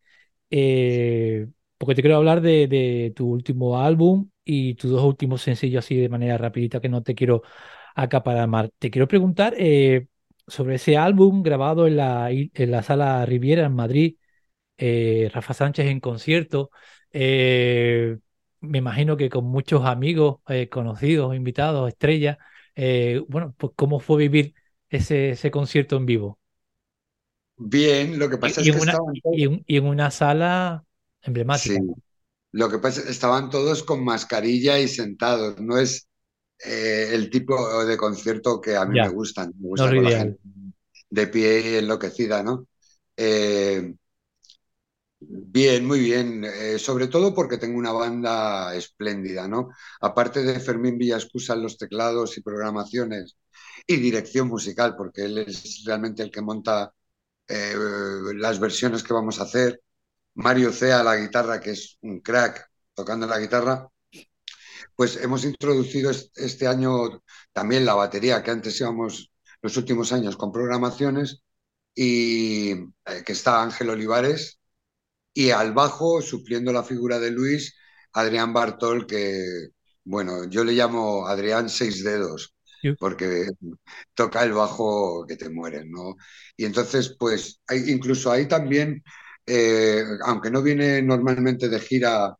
porque te quiero hablar de, de, tu último álbum y tus dos últimos sencillos así de manera rapidita que no te quiero acaparar. Te quiero preguntar eh, sobre ese álbum grabado en la, en la sala Riviera en Madrid, eh, Rafa Sánchez en concierto. Eh, me imagino que con muchos amigos, conocidos, invitados, estrellas. bueno, pues ¿cómo fue vivir ese, ese concierto en vivo? Bien, lo que pasa y, es que una, y, en una sala emblemática. Sí. Lo que pasa es que estaban todos con mascarilla y sentados. No es eh, el tipo de concierto que a mí me gustan. Me gusta con la gente de pie y enloquecida, ¿no? Eh, bien, muy bien. Eh, sobre todo porque tengo una banda espléndida, ¿no? Aparte de Fermín Villascusa en los teclados y programaciones y dirección musical, porque él es realmente el que monta las versiones que vamos a hacer. Mario Cea la guitarra, que es un crack tocando la guitarra, pues hemos introducido este año también la batería, que antes íbamos los últimos años con programaciones, y eh, que está Ángel Olivares, y al bajo, supliendo la figura de Luis, Adrián Bartol, que, bueno, yo le llamo Adrián Seis Dedos, porque toca el bajo que te mueren, ¿no? Y entonces, pues, hay, incluso ahí también eh, aunque no viene normalmente de gira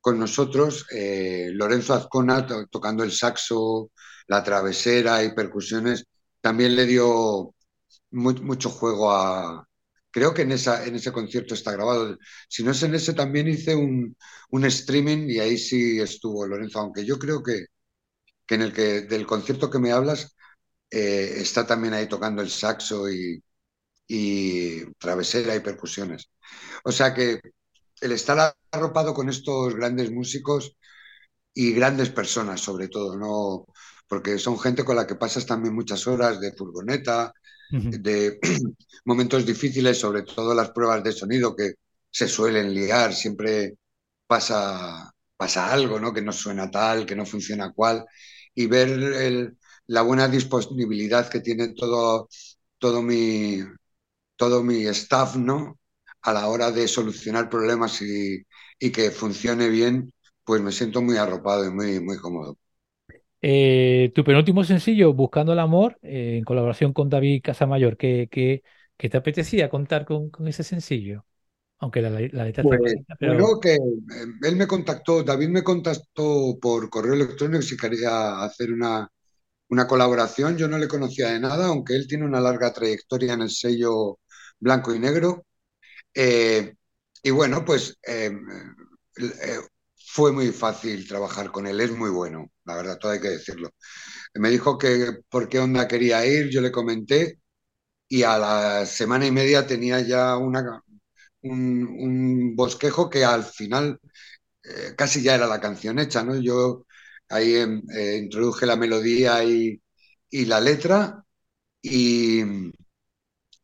con nosotros, eh, Lorenzo Azcona tocando el saxo, la travesera y percusiones, también le dio mucho juego a... Creo que en, en ese concierto está grabado. Si no es en ese, también hice un, streaming y ahí sí estuvo Lorenzo, aunque yo creo que, que en el que del concierto que me hablas eh, está también ahí tocando el saxo y, y travesera y percusiones. O sea que el estar arropado con estos grandes músicos y grandes personas, sobre todo, ¿no? Porque son gente con la que pasas también muchas horas de furgoneta, de momentos difíciles, sobre todo las pruebas de sonido que se suelen liar, siempre pasa, pasa algo, ¿no? Que no suena tal, que no funciona cual, y ver la buena disponibilidad que tiene todo, todo mi, todo mi staff, ¿no? A la hora de solucionar problemas y, que funcione bien, pues me siento muy arropado y muy, muy cómodo. Eh, tu penúltimo sencillo, Buscando el Amor, eh, en colaboración con David Casamayor, ¿qué, qué, te apetecía contar con, ese sencillo? Aunque la, letra está pues, que eh, él me contactó, David me contactó por correo electrónico si quería hacer una, una colaboración. Yo no le conocía de nada, aunque él tiene una larga trayectoria en el sello blanco y negro. Eh, y bueno, pues eh, eh, fue muy fácil trabajar con él, es muy bueno, la verdad, todo hay que decirlo. Me dijo que por qué onda quería ir, yo le comenté y a la semana y media tenía ya una, un, bosquejo que al final casi ya era la canción hecha, ¿no? Yo ahí introduje la melodía y, y la letra y,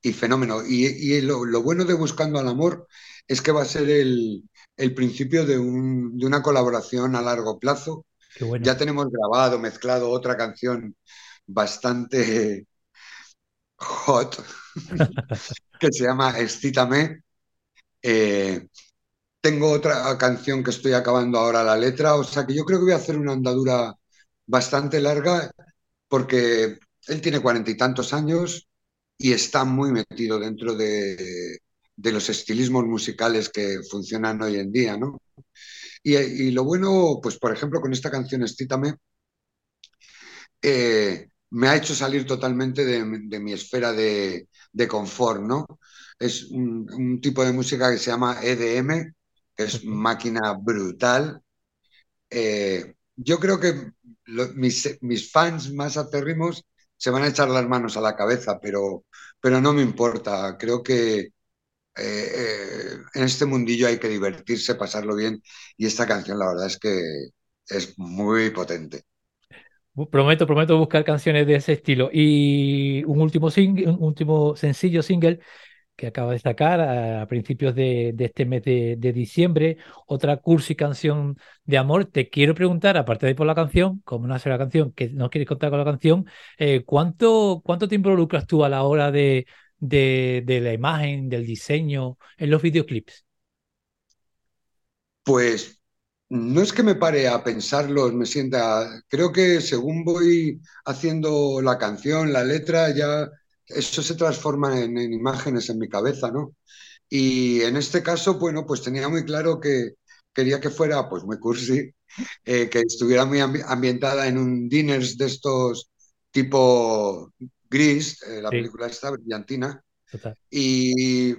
y fenómeno. Y, lo, bueno de Buscando al Amor es que va a ser el, principio de, una colaboración a largo plazo. Ya tenemos grabado, mezclado otra canción bastante hot que se llama Excítame. Eh, tengo otra canción que estoy acabando ahora la letra, o sea que yo creo que voy a hacer una andadura bastante larga porque él tiene cuarenta y tantos años, y está muy metido dentro de, los estilismos musicales que funcionan hoy en día, ¿no? Y, lo bueno, pues por ejemplo, con esta canción Estítame, eh, me ha hecho salir totalmente de, mi esfera de, confort, ¿no? Es un, tipo de música que se llama EDM, que es máquina brutal. Eh, yo creo que mis, fans más acérrimos se van a echar las manos a la cabeza, pero, pero no me importa. Creo que eh, en este mundillo hay que divertirse, pasarlo bien, y esta canción la verdad es que es muy potente. Prometo, prometo buscar canciones de ese estilo. Y un último, un último sencillo single que acaba de sacar a, principios de, este mes de, diciembre, otra cursi canción de amor. Te quiero preguntar, aparte de por la canción, como no hace la canción, que no quieres contar con la canción, eh, ¿cuánto, ¿cuánto te involucras tú a la hora de, de, de la imagen, del diseño, en los videoclips? Pues no es que me pare a pensarlo, me sienta, creo que según voy haciendo la canción, la letra, ya eso se transforma en, imágenes en mi cabeza, ¿no? Y en este caso, bueno, pues tenía muy claro que quería que fuera, pues muy cursi, eh, que estuviera muy ambientada en un diners de estos tipo gris, eh, la película está brillantina, y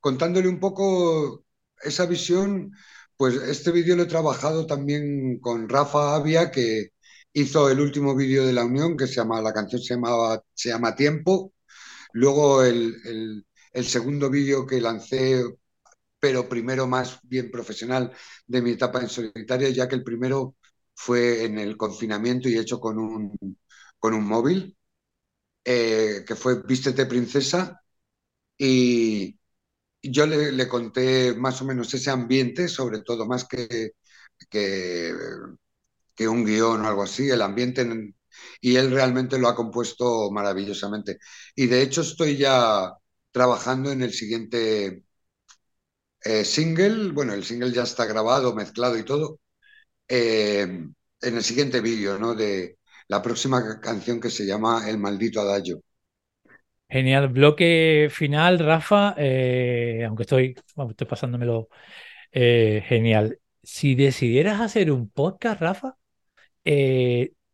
contándole un poco esa visión pues este vídeo lo he trabajado también con Rafa Avia, que hizo el último vídeo de la Unión, que se llama, la canción se, llamaba, se llama Tiempo. Luego el, segundo vídeo que lancé, pero primero más bien profesional, de mi etapa en solitario, ya que el primero fue en el confinamiento y hecho con un, móvil, eh, que fue Vístete Princesa. Y, yo le, conté más o menos ese ambiente, sobre todo más que, que, un guion o algo así, el ambiente, y él realmente lo ha compuesto maravillosamente. Y de hecho estoy ya trabajando en el siguiente eh, single, bueno, el single ya está grabado, mezclado y todo, eh, en el siguiente vídeo, ¿no? De la próxima canción que se llama El maldito adagio. Genial. Bloque final, Rafa, eh, aunque estoy, estoy pasándomelo genial. Si decidieras hacer un podcast, Rafa,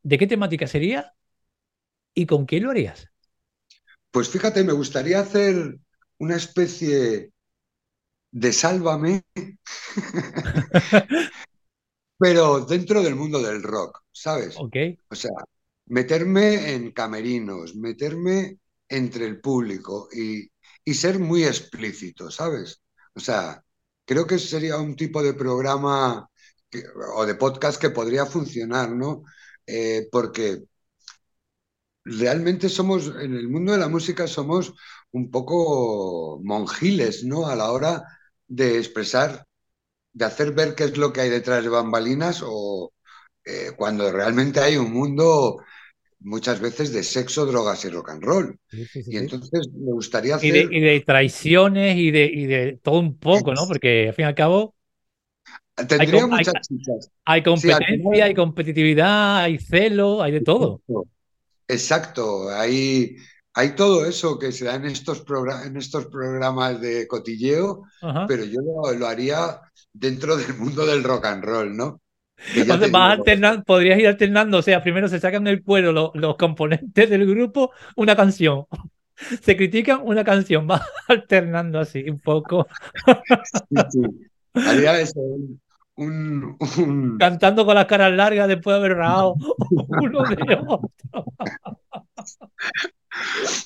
¿de qué temática sería y con quién lo harías? Pues fíjate, me gustaría hacer una especie de sálvame, pero dentro del mundo del rock, ¿sabes? Ok. O sea, meterme en camerinos, meterme entre el público y, ser muy explícito, ¿sabes? O sea, creo que sería un tipo de programa o de podcast que podría funcionar, ¿no? Eh, porque realmente somos, en el mundo de la música somos un poco monjiles, ¿no? A la hora de expresar, de hacer ver qué es lo que hay detrás de bambalinas o eh, cuando realmente hay un mundo muchas veces de sexo, drogas y rock and roll. y entonces me gustaría hacer... Y de, traiciones y de, y de, todo un poco, ¿no? Porque al fin y al cabo... Tendría hay, muchas chicas. Hay competencia, hay competitividad, hay celo, hay de todo. Exacto, hay, hay todo eso que se da en estos, en estos programas de cotilleo, pero yo lo haría dentro del mundo del rock and roll, ¿no? Entonces vas podrías ir alternando, o sea, primero se sacan del cuero los, componentes del grupo, una canción. Se critican una canción, vas alternando así un poco. Haría eso, Cantando con las caras largas después de haber rajado uno de otro.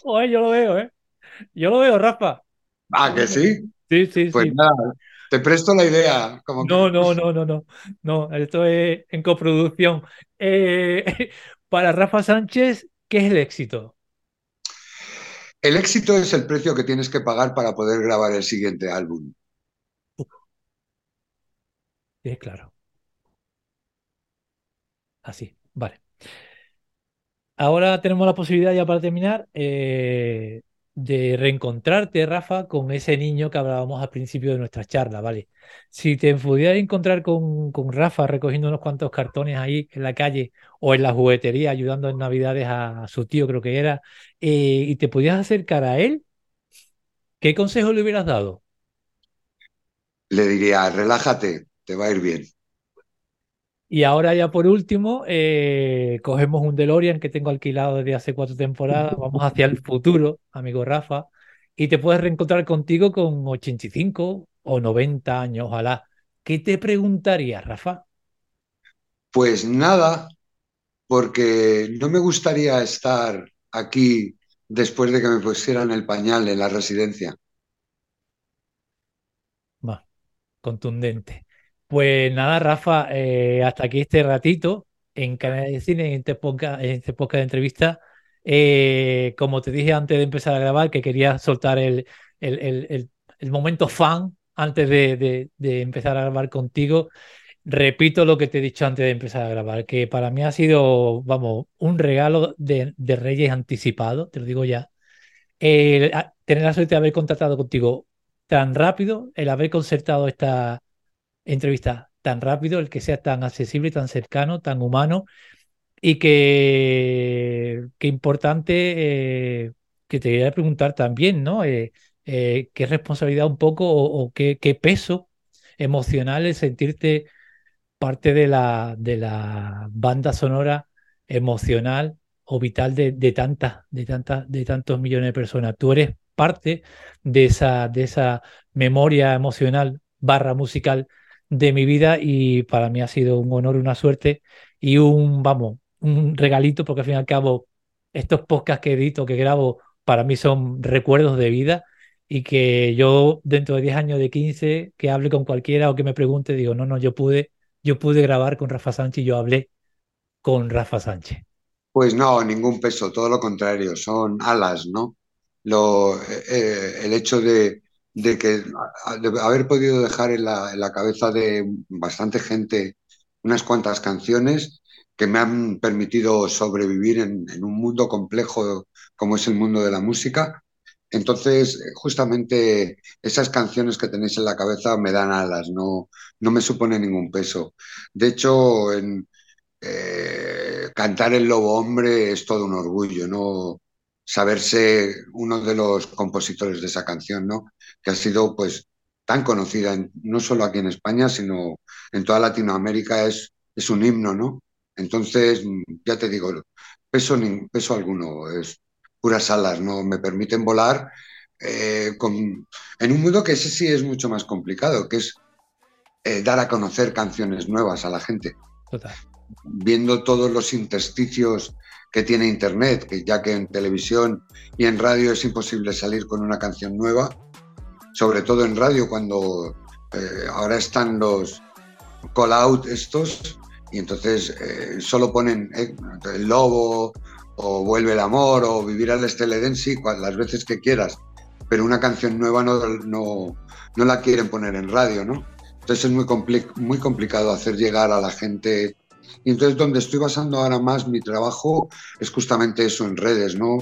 Oye, yo lo veo, ¿eh? Yo lo veo, Rafa. Ah, que sí. Sí, sí, pues sí. Nada, te presto la idea. Como no, no, no, no, no, no. Esto es en coproducción. Eh, para Rafa Sánchez, ¿qué es el éxito? El éxito es el precio que tienes que pagar para poder grabar el siguiente álbum. Sí, claro. Así, vale. Ahora tenemos la posibilidad ya para terminar eh, de reencontrarte, Rafa, con ese niño que hablábamos al principio de nuestra charla, ¿vale? Si te pudieras encontrar con, con, Rafa recogiendo unos cuantos cartones ahí en la calle o en la juguetería ayudando en Navidades a, su tío, creo que era, eh, y te pudieras acercar a él, ¿qué consejo le hubieras dado? Le diría, relájate, te va a ir bien. Y ahora ya por último, eh, cogemos un DeLorean que tengo alquilado desde hace cuatro temporadas, vamos hacia el futuro, amigo Rafa, y te puedes reencontrar contigo con 85 o 90 años, ojalá. ¿Qué te preguntaría, Rafa? Pues nada, porque no me gustaría estar aquí después de que me pusieran el pañal en la residencia. Va, contundente. Pues nada, Rafa, eh, hasta aquí este ratito en Canal de Cine, en este podcast, en este de entrevista. Eh, como te dije antes de empezar a grabar, que quería soltar el, el, momento fan antes de, empezar a grabar contigo. Repito lo que te he dicho antes de empezar a grabar, que para mí ha sido, vamos, un regalo de, Reyes anticipado, te lo digo ya. tener la suerte de haber contactado contigo tan rápido, el haber concertado esta entrevista tan rápido, el que sea tan accesible, tan cercano, tan humano y que, que importante eh, que te quería preguntar también, ¿no? Eh, eh, ¿Qué responsabilidad un poco o, qué, peso emocional el sentirte parte de la, de la banda sonora emocional o vital de, de tantas, de tantas, de tantos millones de personas? Tú eres parte de esa, de esa memoria emocional barra musical de mi vida y para mí ha sido un honor, una suerte y un, vamos, un regalito porque al fin y al cabo estos podcasts que edito, que grabo, para mí son recuerdos de vida y que yo dentro de 10 años, de 15, que hable con cualquiera o que me pregunte, digo, no, no, yo pude, yo pude grabar con Rafa Sánchez yo hablé con Rafa Sánchez. Pues no, ningún peso, todo lo contrario, son alas, ¿no? Lo, eh, eh, el hecho de, de que haber podido dejar en la, cabeza de bastante gente unas cuantas canciones que me han permitido sobrevivir en, un mundo complejo como es el mundo de la música. Entonces, justamente esas canciones que tenéis en la cabeza me dan alas, no, no me supone ningún peso. De hecho, en, eh, cantar El Lobo Hombre es todo un orgullo, ¿no? Saberse uno de los compositores de esa canción, ¿no? que ha sido pues tan conocida, no solo aquí en España, sino en toda Latinoamérica, es, es un himno, ¿no? Entonces, ya te digo, peso, ni, peso alguno, es puras alas, ¿no? Me permiten volar eh, en un mundo que ese sí es mucho más complicado, que es eh, dar a conocer canciones nuevas a la gente. Viendo todos los intersticios que tiene Internet, que ya que en televisión y en radio es imposible salir con una canción nueva, sobre todo en radio, cuando eh, ahora están los call out estos, y entonces eh, solo ponen eh, el lobo, o vuelve el amor, o vivir al Esteledensi las veces que quieras, pero una canción nueva no, no, no la quieren poner en radio, ¿no? Entonces es muy, muy complicado hacer llegar a la gente. Y entonces donde estoy basando ahora más mi trabajo es justamente eso en redes, ¿no?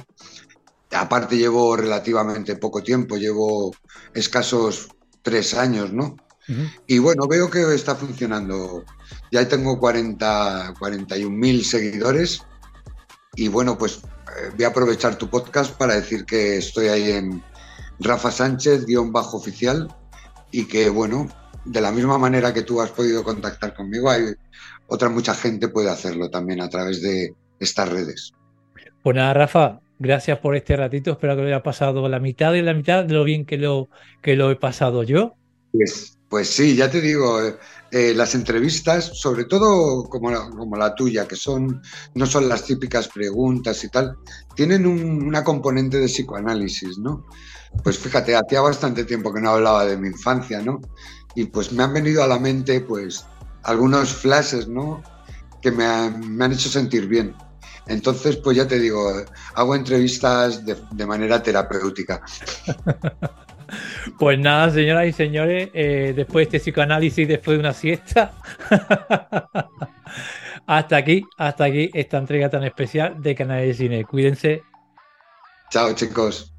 Aparte llevo relativamente poco tiempo, llevo escasos tres años, ¿no? Y bueno, veo que está funcionando. Ya tengo 40, 41 mil seguidores y bueno, pues eh, voy a aprovechar tu podcast para decir que estoy ahí en Rafa Sánchez, guion bajo oficial, y que bueno, de la misma manera que tú has podido contactar conmigo, hay otra mucha gente puede hacerlo también a través de estas redes. Pues nada, Rafa, Gracias por este ratito. Espero que lo haya pasado la mitad y la mitad de lo bien que lo, que lo he pasado yo. Pues, pues sí, ya te digo, eh, eh, las entrevistas, sobre todo como la, como la tuya, que son no son las típicas preguntas y tal, tienen una componente de psicoanálisis, ¿no? Pues fíjate, hacía bastante tiempo que no hablaba de mi infancia, ¿no? Y pues me han venido a la mente, pues, algunos flashes, ¿no? Que me, me han hecho sentir bien. Entonces, pues ya te digo, hago entrevistas de, manera terapéutica. Pues nada, señoras y señores, eh, después de este psicoanálisis, después de una siesta, hasta aquí, hasta aquí esta entrega tan especial de Canal de Cine. Cuídense. Chao, chicos.